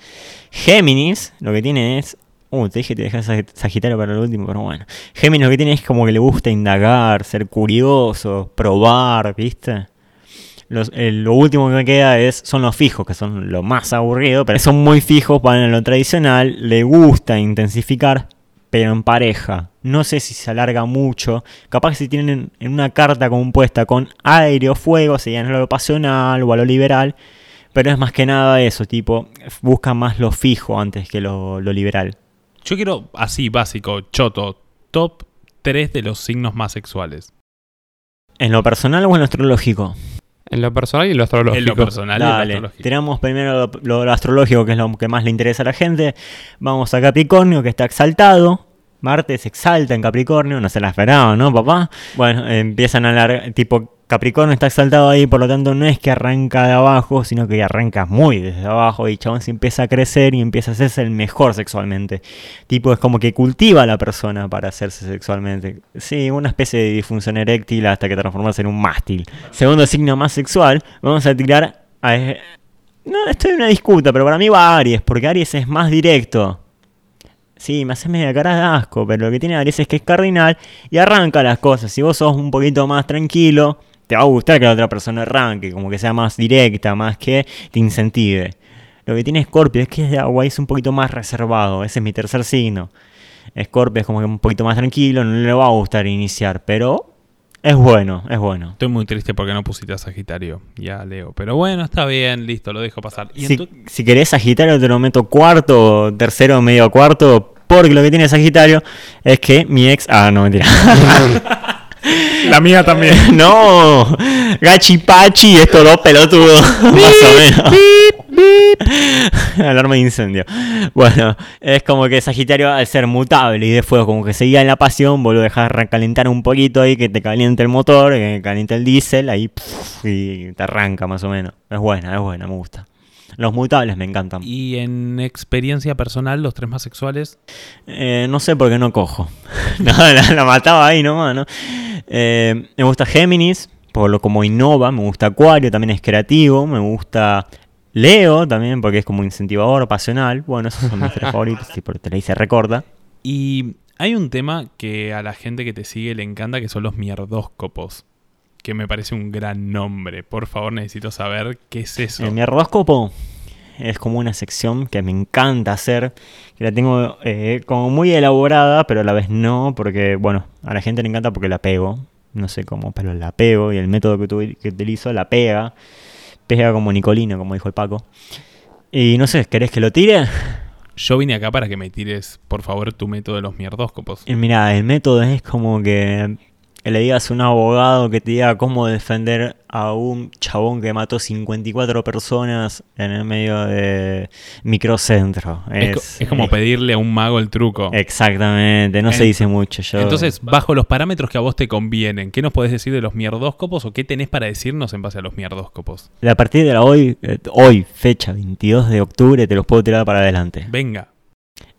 Géminis lo que tiene es Uh, te dije que te dejas Sagitario para el último, pero bueno. Géminis lo que tiene es como que le gusta indagar, ser curioso, probar, ¿viste? Eh, lo último que me queda es son los fijos, que son lo más aburrido, pero son muy fijos para lo tradicional. Le gusta intensificar, pero en pareja. No sé si se alarga mucho. Capaz que si tienen en una carta compuesta con aire o fuego, serían lo pasional o a lo liberal. Pero es más que nada eso, tipo, busca más lo fijo antes que lo liberal. Yo quiero, así, básico, choto, top 3 de los signos más sexuales. ¿En lo personal o en lo astrológico? En lo personal y en lo astrológico. En lo personal y en lo Dale, astrológico. tiramos primero lo, lo astrológico, que es lo que más le interesa a la gente. Vamos a Capricornio, que está exaltado. Marte se exalta en Capricornio, no se la esperaban, ¿no, papá? Bueno, empiezan a hablar, tipo, Capricornio está exaltado ahí, por lo tanto no es que arranca de abajo, sino que arranca muy desde abajo y chabón se empieza a crecer y empieza a hacerse el mejor sexualmente. Tipo, es como que cultiva a la persona para hacerse sexualmente. Sí, una especie de disfunción eréctil hasta que transformarse en un mástil. Segundo signo más sexual, vamos a tirar a... No, estoy en una disputa, pero para mí va Aries, porque Aries es más directo. Sí, me hace media cara de asco, pero lo que tiene Aries es que es cardinal y arranca las cosas. Si vos sos un poquito más tranquilo, te va a gustar que la otra persona arranque, como que sea más directa, más que te incentive. Lo que tiene Scorpio es que es de agua y es un poquito más reservado. Ese es mi tercer signo. Scorpio es como que un poquito más tranquilo, no le va a gustar iniciar, pero es bueno, es bueno. Estoy muy triste porque no pusiste a Sagitario y a Leo. Pero bueno, está bien, listo, lo dejo pasar. Y Si, si querés Sagitario te lo meto cuarto, tercero, medio cuarto, porque lo que tiene Sagitario es que mi ex... Ah, no, mentira. La mía también. no, Gachi Pachi, estos dos pelotudos, más o menos. Alarma de incendio. Bueno, es como que Sagitario al ser mutable y de fuego, como que seguía en la pasión, vos lo dejás recalentar un poquito ahí, que te caliente el motor, que caliente el diésel, ahí pff, y te arranca más o menos. Es buena, es buena, me gusta. Los mutables me encantan. Y en experiencia personal, los tres más sexuales. Eh, no sé por qué no cojo. no, la, la mataba ahí nomás, ¿no? Eh, me gusta Géminis, por lo como innova. Me gusta Acuario, también es creativo. Me gusta Leo también, porque es como incentivador, pasional. Bueno, esos son mis tres favoritos, si por te la hice recorda. Y hay un tema que a la gente que te sigue le encanta, que son los mierdóscopos. Que me parece un gran nombre. Por favor, necesito saber qué es eso. El mierdóscopo es como una sección que me encanta hacer, que la tengo eh, como muy elaborada, pero a la vez no, porque, bueno, a la gente le encanta porque la pego, no sé cómo, pero la pego y el método que, tu- que utilizo la pega, pega como Nicolino, como dijo el Paco. Y no sé, ¿querés que lo tire? Yo vine acá para que me tires, por favor, tu método de los mierdóscopos. Mira, el método es como que le digas a un abogado que te diga cómo defender a un chabón que mató 54 personas en el medio de microcentro. Es, co- es como pedirle a un mago el truco. Exactamente, no se dice mucho. Yo, Entonces, bajo los parámetros que a vos te convienen, ¿qué nos podés decir de los mierdóscopos o qué tenés para decirnos en base a los mierdóscopos? a partir de la hoy, eh, hoy, fecha 22 de octubre, te los puedo tirar para adelante. Venga.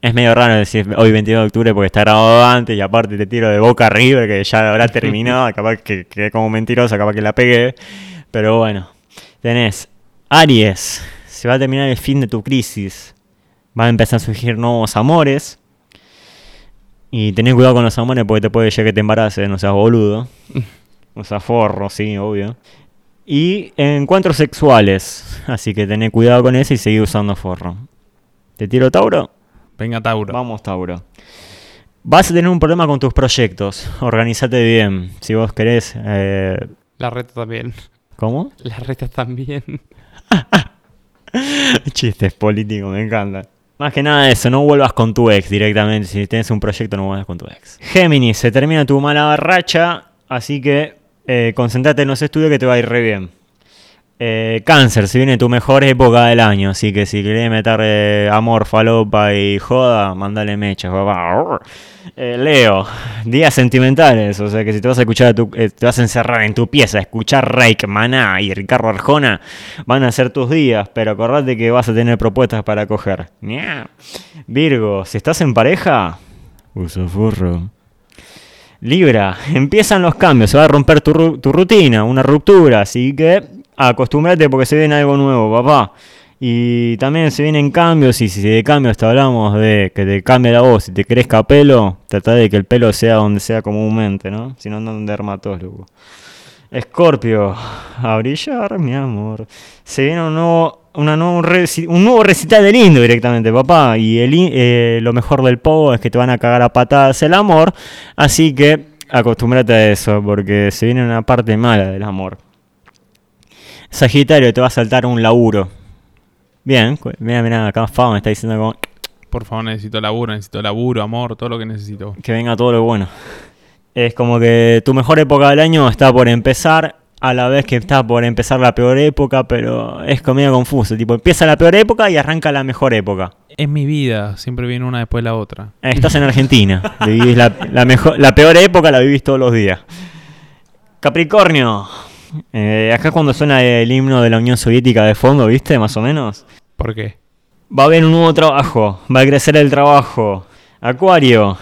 Es medio raro decir hoy 22 de octubre porque está grabado antes y aparte te tiro de boca arriba que ya habrá terminado, capaz que quedé como mentirosa, capaz que la pegué. Pero bueno, tenés Aries, se va a terminar el fin de tu crisis, van a empezar a surgir nuevos amores. Y tenés cuidado con los amores porque te puede llegar que te embaraces, no seas boludo. No seas forro, sí, obvio. Y encuentros sexuales, así que tenés cuidado con eso y seguí usando forro. ¿Te tiro Tauro? Venga, Tauro. Vamos, Tauro. Vas a tener un problema con tus proyectos. Organízate bien. Si vos querés. eh, La reta también. ¿Cómo? La reta también. Chistes políticos, me encanta. Más que nada eso, no vuelvas con tu ex directamente. Si tienes un proyecto, no vuelvas con tu ex. Géminis, se termina tu mala racha. Así que eh, concentrate en los estudios que te va a ir re bien. Eh, cáncer, se viene tu mejor época del año. Así que si querés meter eh, amor, falopa y joda, mandale mechas, papá. Eh, Leo, días sentimentales. O sea que si te vas a escuchar, a tu- eh, te vas a encerrar en tu pieza escuchar Reik, Maná y Ricardo Arjona, van a ser tus días. Pero acordate que vas a tener propuestas para coger. Virgo, si estás en pareja, usa forro. Libra, empiezan los cambios, se va a romper tu, tu rutina, una ruptura, así que acostúmbrate porque se viene algo nuevo, papá. Y también se vienen cambios, y si de cambios te hablamos de que te cambie la voz, si te crezca pelo, trata de que el pelo sea donde sea comúnmente, ¿no? Si no, anda un dermatólogo. Escorpio, a brillar, mi amor. Se viene un nuevo, un nuevo recital del lindo directamente, papá. Y el, eh, lo mejor del pogo es que te van a cagar a patadas el amor. Así que acostúmbrate a eso, porque se viene una parte mala del amor. Sagitario, te va a saltar un laburo. Bien, mira, mira, acá Fao me está diciendo como Por favor, necesito laburo, necesito laburo, amor, todo lo que necesito. que venga todo lo bueno. Es como que tu mejor época del año está por empezar, a la vez que está por empezar la peor época, pero es como medio confuso. Tipo, empieza la peor época y arranca la mejor época. Es mi vida, siempre viene una después de la otra. Estás en Argentina, vivís la, la mejor, la peor época la vivís todos los días. Capricornio. Eh, acá cuando suena el himno de la Unión Soviética de fondo, ¿viste? Más o menos. ¿Por qué? Va a haber un nuevo trabajo, va a crecer el trabajo. Acuario.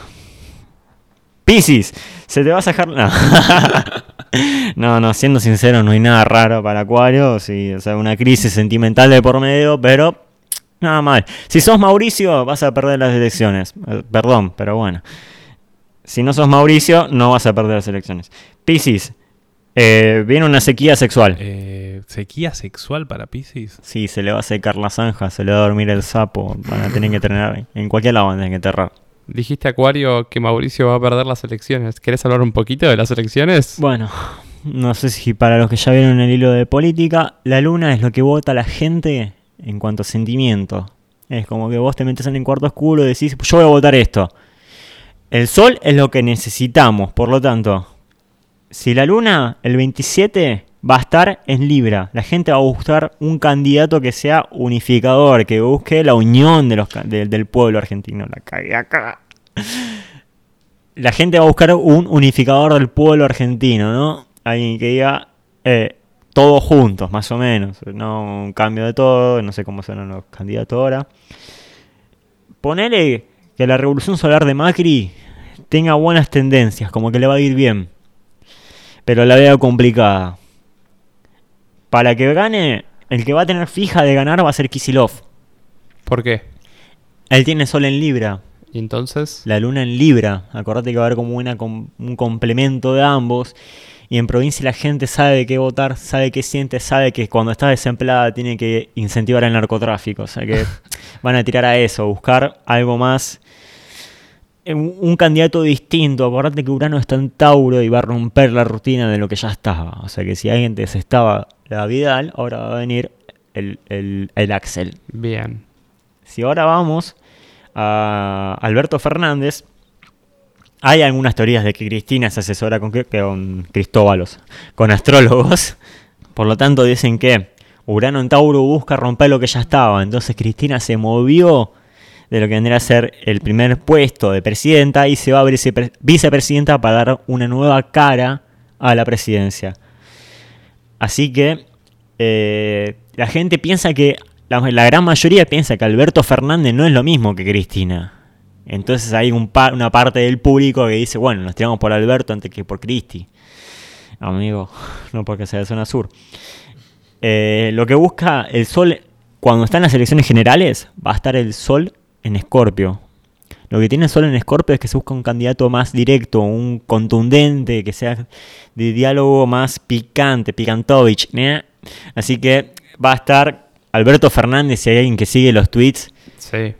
Piscis, se te va a sacar... No. no, no, siendo sincero, no hay nada raro para Acuario. Sí, o sea, una crisis sentimental de por medio, pero nada mal. Si sos Mauricio, vas a perder las elecciones. Eh, Perdón, pero bueno. Si no sos Mauricio, no vas a perder las elecciones. Piscis, eh, viene una sequía sexual. Eh, ¿Sequía sexual para Pisces? Sí, se le va a secar la zanja, se le va a dormir el sapo. Van a tener que tener. En cualquier lado van a tener que enterrar. Dijiste, Acuario, que Mauricio va a perder las elecciones. ¿Querés hablar un poquito de las elecciones? Bueno, no sé si para los que ya vieron el hilo de política, la luna es lo que vota la gente en cuanto a sentimiento. Es como que vos te metes en el cuarto oscuro y decís, yo voy a votar esto. El sol es lo que necesitamos, por lo tanto, si la luna el 27 va a estar en Libra, la gente va a buscar un candidato que sea unificador, que busque la unión del pueblo argentino. La cagué acá. La gente va a buscar un unificador del pueblo argentino, ¿no? Alguien que diga eh, todos juntos, más o menos. No un cambio de todo, no sé cómo serán los candidatos ahora. Ponele que la revolución solar de Macri tenga buenas tendencias, como que le va a ir bien. Pero la veo complicada. Para que gane, el que va a tener fija de ganar va a ser Kisilov. ¿Por qué? Él tiene sol en Libra, Y entonces, la luna en Libra. Acordate que va a haber como una, un complemento de ambos. Y en provincia la gente sabe qué votar, sabe qué siente, sabe que cuando está desempleada tiene que incentivar el narcotráfico. O sea que van a tirar a eso, buscar algo más. Un, candidato distinto. Acordate que Urano está en Tauro y va a romper la rutina de lo que ya estaba. O sea que si alguien desestaba la Vidal, ahora va a venir el, el, el Axel. bien. Si ahora vamos a Alberto Fernández, hay algunas teorías de que Cristina se asesora con, con Cristóbalos, con astrólogos. Por lo tanto, dicen que Urano en Tauro busca romper lo que ya estaba. Entonces Cristina se movió de lo que vendría a ser el primer puesto de presidenta y se va a vice- vicepresidenta para dar una nueva cara a la presidencia. Así que eh, la gente piensa que, la, gran mayoría piensa que Alberto Fernández no es lo mismo que Cristina. Entonces hay una parte del público que dice, bueno, nos tiramos por Alberto antes que por Cristi. Amigo, no porque sea de zona sur. Eh, lo que busca el sol, cuando están las elecciones generales, va a estar el sol en Escorpio. Lo que tiene el sol en Escorpio es que se busca un candidato más directo, un contundente, que sea de diálogo más picante, picantovich. ¿eh? Así que va a estar Alberto Fernández, si hay alguien que sigue los tweets, Sí.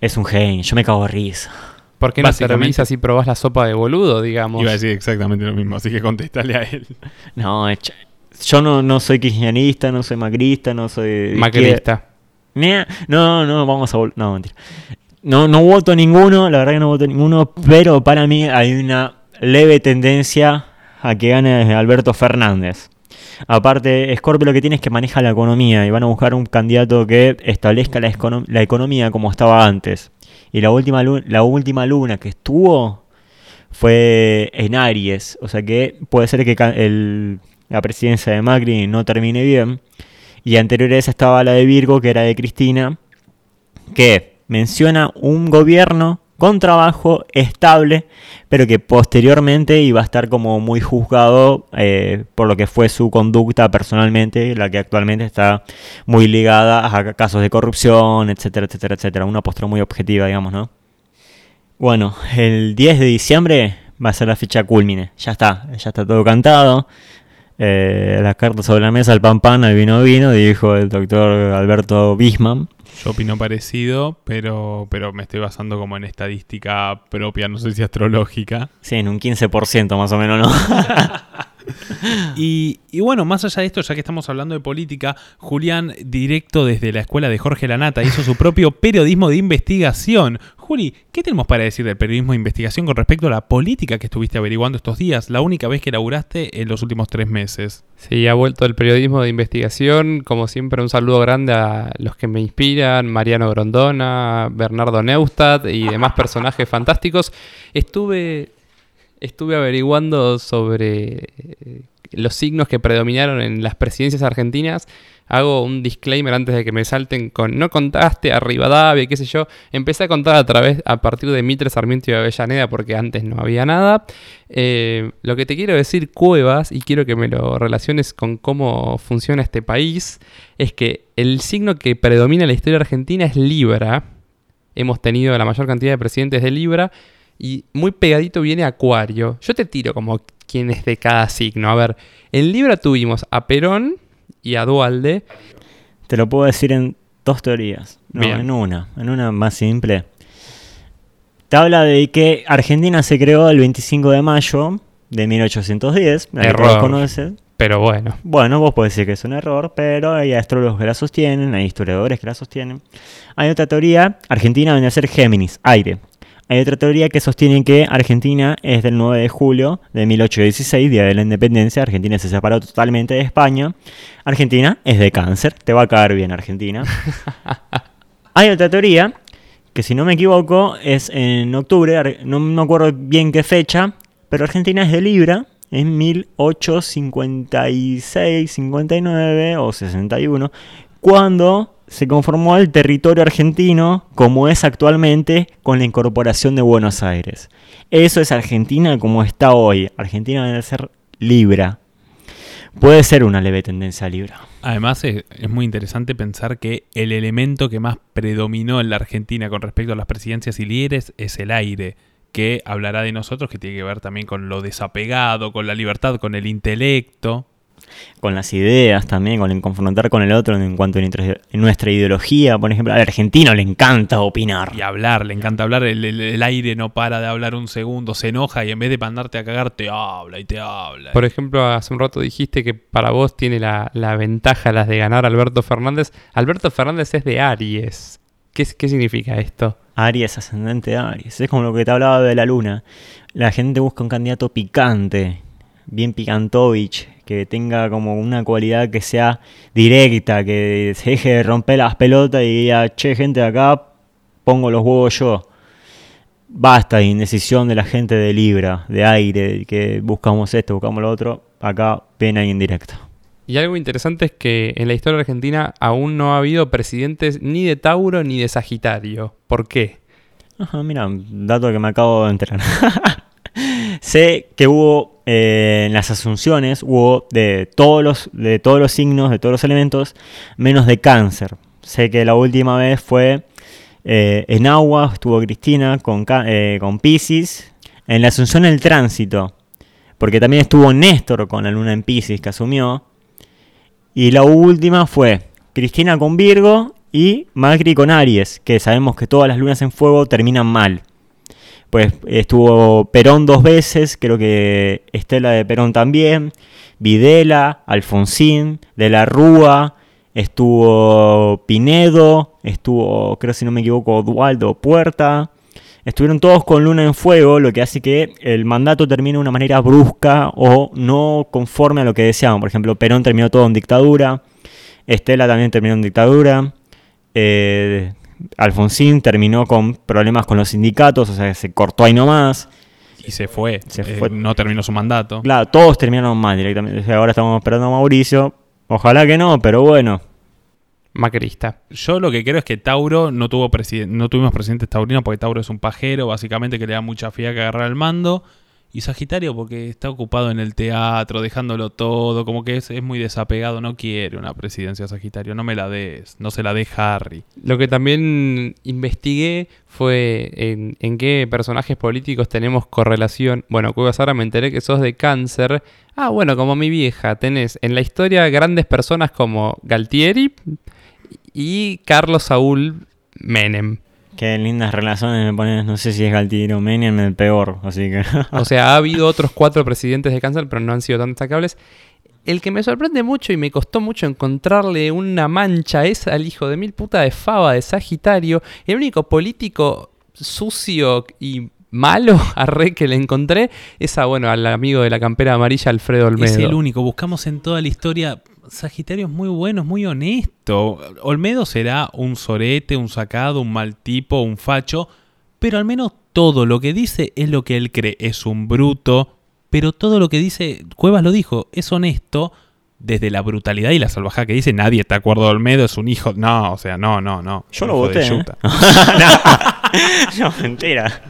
es un genio, yo me cago de risa. ¿Por qué no servís así probás la sopa de boludo, digamos? Iba a decir exactamente lo mismo, así que contestale a él. No, yo no, no soy kirchnerista, no soy macrista, no soy... Macrista. No, no, vamos a... No, mentira. No, no voto ninguno, la verdad que no voto ninguno, pero para mí hay una leve tendencia a que gane Alberto Fernández. Aparte, Scorpio lo que tiene es que maneja la economía y van a buscar un candidato que establezca la, econo- la economía como estaba antes. Y la última, la última luna que estuvo fue en Aries, o sea que puede ser que la presidencia de Macri no termine bien. Y anterior a esa estaba la de Virgo, que era de Cristina, que menciona un gobierno con trabajo estable, pero que posteriormente iba a estar como muy juzgado eh, por lo que fue su conducta personalmente, la que actualmente está muy ligada a casos de corrupción, etcétera, etcétera, etcétera. Una postura muy objetiva, digamos, ¿no? Bueno, el 10 de diciembre va a ser la fecha culmine. Ya está, ya está todo cantado. Eh, las cartas sobre la mesa, el pan pan, el vino vino, dijo el doctor Alberto Bisman. Yo opino parecido, pero, pero me estoy basando como en estadística propia, no sé si astrológica. Sí, en un 15% más o menos, ¿no? Y, y bueno, más allá de esto, ya que estamos hablando de política, Julián, directo desde la escuela de Jorge Lanata, hizo su propio periodismo de investigación. Juli, ¿qué tenemos para decir del periodismo de investigación con respecto a la política que estuviste averiguando estos días, la única vez que laburaste en los últimos tres meses? Sí, ha vuelto el periodismo de investigación. Como siempre, un saludo grande a los que me inspiran, Mariano Grondona, Bernardo Neustadt y demás personajes fantásticos. Estuve, estuve averiguando sobre eh, los signos que predominaron en las presidencias argentinas. Hago un disclaimer antes de que me salten con no contaste a Rivadavia, qué sé yo. Empecé a contar a través, a partir de Mitre, Sarmiento y Avellaneda, porque antes no había nada. Eh, lo que te quiero decir, Cuevas, y quiero que me lo relaciones con cómo funciona este país, es que el signo que predomina en la historia argentina es Libra. Hemos tenido la mayor cantidad de presidentes de Libra. Y muy pegadito viene Acuario. Yo te tiro como quién es de cada signo. A ver, en Libra tuvimos a Perón y a Dualde. Te lo puedo decir en dos teorías. No, Bien. en una. En una más simple. Te habla de que Argentina se creó el 25 de mayo de 1810. la que Error. todos conocen. Pero bueno, Bueno, vos podés decir que es un error, pero hay astrólogos que la sostienen, hay historiadores que la sostienen. Hay otra teoría, Argentina viene a ser Géminis, aire. Hay otra teoría que sostiene que Argentina es del 9 de julio de 1816, día de la independencia. Argentina se separó totalmente de España. Argentina es de cáncer, te va a caer bien Argentina. Hay otra teoría que si no me equivoco es en octubre, no me acuerdo bien qué fecha, pero Argentina es de Libra en 1856, 59 o 61, cuando se conformó el territorio argentino como es actualmente con la incorporación de Buenos Aires. Eso es Argentina como está hoy. Argentina debe ser Libra. Puede ser una leve tendencia Libra. Además, es, es muy interesante pensar que el elemento que más predominó en la Argentina con respecto a las presidencias y líderes es el aire, que hablará de nosotros, que tiene que ver también con lo desapegado, con la libertad, con el intelecto. Con las ideas también, con el confrontar con el otro en cuanto a nuestra- en nuestra ideología. Por ejemplo, al argentino le encanta opinar. Y hablar, le encanta hablar, el, el- el aire no para de hablar un segundo, se enoja y en vez de mandarte a cagar, te habla y te habla. por ejemplo, hace un rato dijiste que para vos tiene la, la ventaja las de ganar Alberto Fernández. Alberto Fernández es de Aries. ¿Qué, es- qué significa esto? Aries, ascendente Aries. Es como lo que te hablaba de la luna. La gente busca un candidato picante, bien picantovich, que tenga como una cualidad que sea directa, que se deje de romper las pelotas y diga, che, gente de acá, pongo los huevos yo. Basta de indecisión de la gente de Libra, de aire, que buscamos esto, buscamos lo otro. Acá ven alguien directo. Y algo interesante es que en la historia argentina aún no ha habido presidentes ni de Tauro ni de Sagitario. ¿Por qué? Ajá, mira, un dato que me acabo de enterar. sé que hubo eh, en las asunciones, hubo de todos, los, de todos los signos, de todos los elementos, menos de cáncer. Sé que la última vez fue eh, en agua, estuvo Cristina con, eh, con Pisces. En la asunción el tránsito, porque también estuvo Néstor con la luna en Pisces que asumió. Y la última fue Cristina con Virgo y Macri con Aries, que sabemos que todas las lunas en fuego terminan mal. Pues estuvo Perón dos veces, creo que Estela de Perón también, Videla, Alfonsín, De la Rúa, estuvo Pinedo, estuvo, creo si no me equivoco, Dualdo Puerta. Estuvieron todos con luna en fuego, lo que hace que el mandato termine de una manera brusca o no conforme a lo que deseaban. Por ejemplo, Perón terminó todo en dictadura, Estela también terminó en dictadura, eh, Alfonsín terminó con problemas con los sindicatos, o sea, se cortó ahí nomás. Y se fue. Se Eh, fue. no terminó su mandato. Claro, todos terminaron mal directamente. O sea, ahora estamos esperando a Mauricio. Ojalá que no, pero bueno. Macrista. Yo lo que creo es que Tauro no tuvo no tuvimos presidentes taurinos porque Tauro es un pajero, básicamente que le da mucha fía que agarrar el mando. Y Sagitario porque está ocupado en el teatro, dejándolo todo, como que es, muy desapegado, no quiere una presidencia Sagitario, no me la des, no se la dé Harry. Lo que también investigué fue en, en qué personajes políticos tenemos correlación. Bueno, Cuevas, ahora me enteré que sos de cáncer. Ah, bueno, como mi vieja, tenés en la historia grandes personas como Galtieri y Carlos Saúl Menem. Qué lindas relaciones me pones, no sé si es Galtiromania en el peor, así que... O sea, ha habido otros cuatro presidentes de cáncer, pero no han sido tan destacables. El que me sorprende mucho y me costó mucho encontrarle una mancha es al hijo de mil puta de Fava de Sagitario, el único político sucio y malo a re que le encontré es a, bueno, al amigo de la campera amarilla Alfredo Olmedo. Es el único. Buscamos en toda la historia. Sagitario es muy bueno, es muy honesto. Olmedo será un sorete, un sacado, un mal tipo, un facho. Pero al menos todo lo que dice es lo que él cree. Es un bruto. Pero todo lo que dice, Cuevas lo dijo, es honesto. Desde la brutalidad y la salvajada que dice, nadie está de acuerdo Olmedo, es un hijo. No, o sea, no, no, no. Yo lo de voté. ¿eh? no, no, mentira.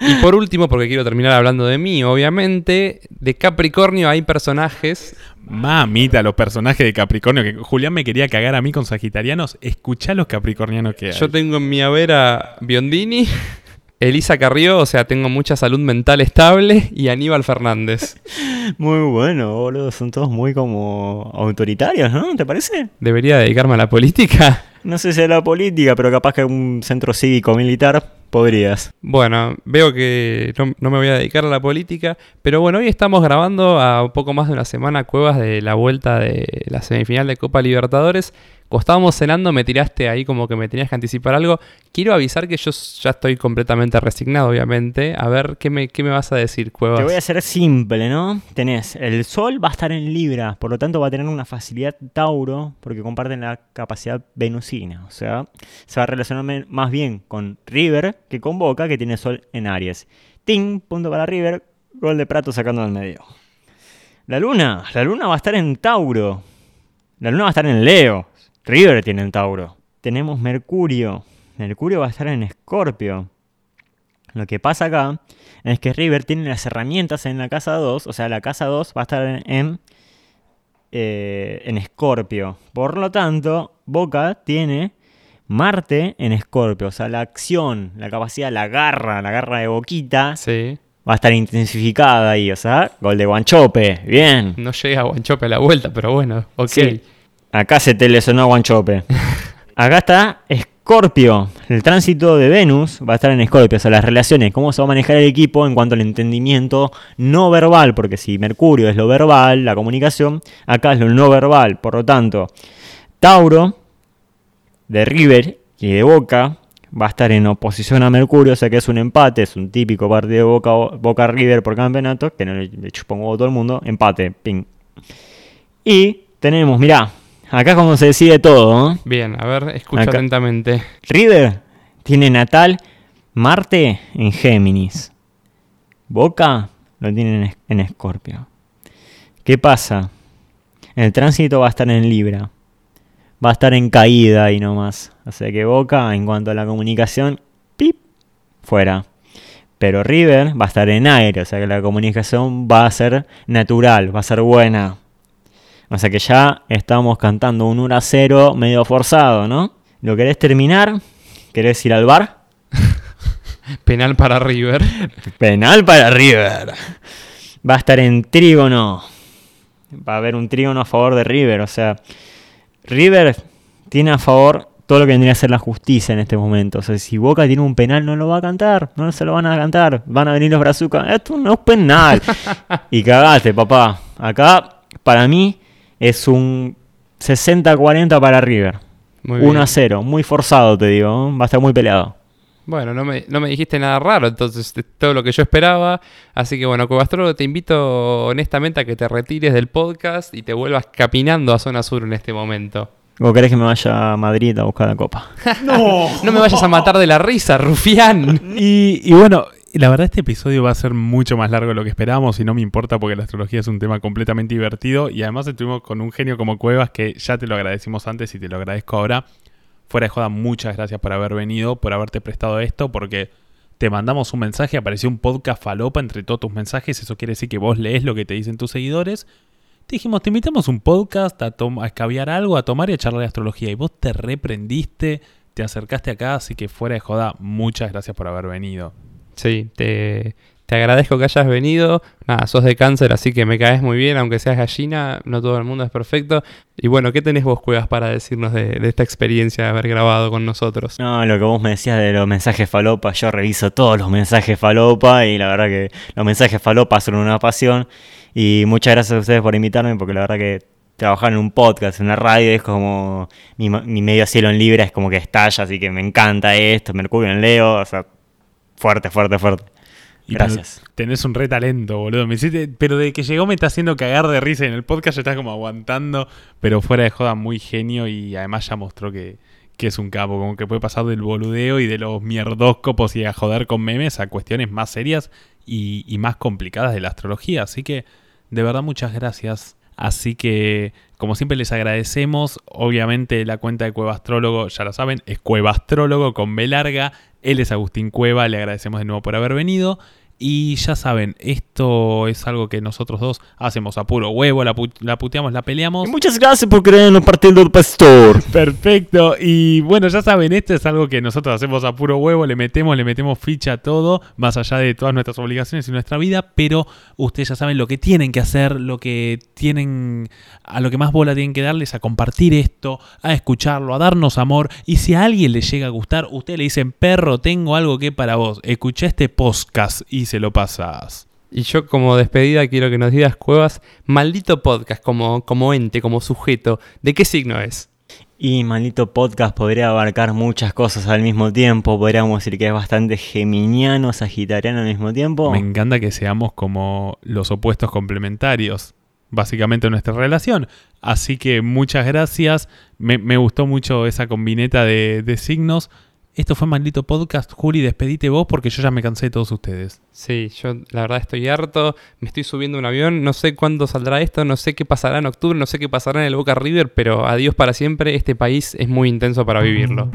Y por último, porque quiero terminar hablando de mí, obviamente, de Capricornio hay personajes Mamita, los personajes de Capricornio. Que Julián me quería cagar a mí con sagitarianos. Escuchá los capricornianos que hay. Yo tengo en mi haber a Biondini, Elisa Carrió, o sea, tengo mucha salud mental estable, y Aníbal Fernández. Muy bueno, boludo. Son todos muy como autoritarios, ¿no? ¿Te parece? ¿Debería dedicarme a la política? No sé si es la política, pero capaz que un centro cívico militar podrías. Bueno, veo que no, me voy a dedicar a la política, pero bueno, hoy estamos grabando a poco más de una semana cuevas de la vuelta de la semifinal de Copa Libertadores. Cuando estábamos cenando me tiraste ahí como que me tenías que anticipar algo. Quiero avisar que yo ya estoy completamente resignado, obviamente. A ver, ¿qué me, qué me vas a decir, Cuevas? Te voy a hacer simple, ¿no? Tenés, el Sol va a estar en Libra, por lo tanto va a tener una facilidad Tauro, porque comparten la capacidad venusina. O sea, se va a relacionar más bien con River que con Boca, que tiene Sol en Aries. Ting, punto para River, gol de Prato sacando al medio. La Luna, la Luna va a estar en Tauro. La Luna va a estar en Leo. River tiene en Tauro. Tenemos Mercurio. Mercurio va a estar en Escorpio. Lo que pasa acá es que River tiene las herramientas en la casa 2, o sea, la casa 2 va a estar en eh, en Escorpio. Por lo tanto, Boca tiene Marte en Escorpio, o sea, la acción, la capacidad, la garra, la garra de Boquita Sí. va a estar intensificada ahí, o sea, gol de Guanchope, bien. No llega Guanchope a la vuelta, pero bueno, ok. Sí. Acá se te lesionó a Guanchope. Acá está Escorpio. El tránsito de Venus va a estar en Escorpio. O sea, las relaciones, cómo se va a manejar el equipo en cuanto al entendimiento no verbal. Porque si Mercurio es lo verbal, la comunicación, acá es lo no verbal. Por lo tanto, Tauro, de River y de Boca, va a estar en oposición a Mercurio. O sea que es un empate. Es un típico partido de Boca, Boca River por campeonato. Que no le, le huevo a todo el mundo. Empate, ping. Y tenemos, mirá, acá es como se decide todo, ¿no? Bien, a ver, escucha Acá. atentamente. River tiene natal Marte en Géminis. Boca lo tiene en, Escorpio. ¿Qué pasa? El tránsito va a estar en Libra. Va a estar en caída ahí nomás. O sea que Boca, en cuanto a la comunicación, pip, fuera. Pero River va a estar en aire, o sea que la comunicación va a ser natural, va a ser buena. O sea que ya estamos cantando un 1 a 0 medio forzado, ¿no? ¿Lo querés terminar? ¿Querés ir al bar? Penal para River. Penal para River. Va a estar en trígono. Va a haber un trígono a favor de River. O sea, River tiene a favor todo lo que vendría a ser la justicia en este momento. O sea, si Boca tiene un penal, no lo va a cantar. No se lo van a cantar. Van a venir los brazucas. Esto no es penal. y cagaste, papá. Acá, para mí, es un 60-40 para River. Muy 1 bien. a 0. Muy forzado, te digo. Va a estar muy peleado. Bueno, no me, no me dijiste nada raro, entonces es todo lo que yo esperaba. Así que bueno, Cuevastro, te invito honestamente a que te retires del podcast y te vuelvas capinando a Zona Sur en este momento. ¿O querés que me vaya a Madrid a buscar la copa? ¡No! No me vayas a matar de la risa, rufián. Y, y bueno, la verdad este episodio va a ser mucho más largo de lo que esperábamos y no me importa porque la astrología es un tema completamente divertido y además estuvimos con un genio como Cuevas que ya te lo agradecimos antes y te lo agradezco ahora. Fuera de joda, muchas gracias por haber venido, por haberte prestado esto, porque te mandamos un mensaje, apareció un podcast falopa entre todos tus mensajes, eso quiere decir que vos lees lo que te dicen tus seguidores. Te dijimos, te invitamos un podcast a, a escabiar algo, a tomar y a charlar de astrología. Y vos te reprendiste, te acercaste acá, así que fuera de joda, muchas gracias por haber venido. Sí, te, Te agradezco que hayas venido. Nada, sos de cáncer, así que me caes muy bien, aunque seas gallina, no todo el mundo es perfecto. Y bueno, ¿qué tenés vos, Cuevas, para decirnos de, esta experiencia de haber grabado con nosotros? No, lo que vos me decías de los mensajes falopa, yo reviso todos los mensajes falopa y la verdad que los mensajes falopa son una pasión. Y muchas gracias a ustedes por invitarme, porque la verdad que trabajar en un podcast, en una radio, es como mi, mi medio cielo en Libra es como que estalla, así que me encanta esto, Mercurio en Leo, o sea, fuerte, fuerte, fuerte. Gracias. tenés un re talento, boludo. Me pero de que llegó me está haciendo cagar de risa en el podcast ya estás como aguantando, pero fuera de joda muy genio y además ya mostró que, es un capo, como que puede pasar del boludeo y de los mierdóscopos y a joder con memes a cuestiones más serias y, y más complicadas de la astrología. Así que, de verdad, muchas gracias. Así que, como siempre, les agradecemos. Obviamente, la cuenta de Cueva Astrólogo, ya lo saben, es Cueva Astrólogo con B larga. Él es Agustín Cueva, le agradecemos de nuevo por haber venido. Y ya saben, esto es algo que nosotros dos hacemos a puro huevo, la, puteamos, la peleamos. muchas gracias por creer en el partido del pastor. Perfecto. Y bueno, ya saben, esto es algo que nosotros hacemos a puro huevo, le metemos, le metemos ficha a todo, más allá de todas nuestras obligaciones y nuestra vida, pero ustedes ya saben lo que tienen que hacer, lo que tienen, a lo que más bola tienen que darles, a compartir esto, a escucharlo, a darnos amor. Y si a alguien le llega a gustar, ustedes le dicen, perro, tengo algo que para vos, escuché este podcast y se lo pasas. Y yo como despedida quiero que nos digas, Cuevas, maldito podcast como, como ente, como sujeto, ¿de qué signo es? Y maldito podcast podría abarcar muchas cosas al mismo tiempo. Podríamos decir que es bastante geminiano, sagitariano al mismo tiempo. Me encanta que seamos como los opuestos complementarios, básicamente nuestra relación. Así que muchas gracias. Me, gustó mucho esa combineta de, de signos. Esto fue Maldito Podcast. Juli, despedite vos porque yo ya me cansé de todos ustedes. Sí, yo la verdad estoy harto. Me estoy subiendo un avión. No sé cuándo saldrá esto. No sé qué pasará en octubre. No sé qué pasará en el Boca River. Pero adiós para siempre. Este país es muy intenso para vivirlo.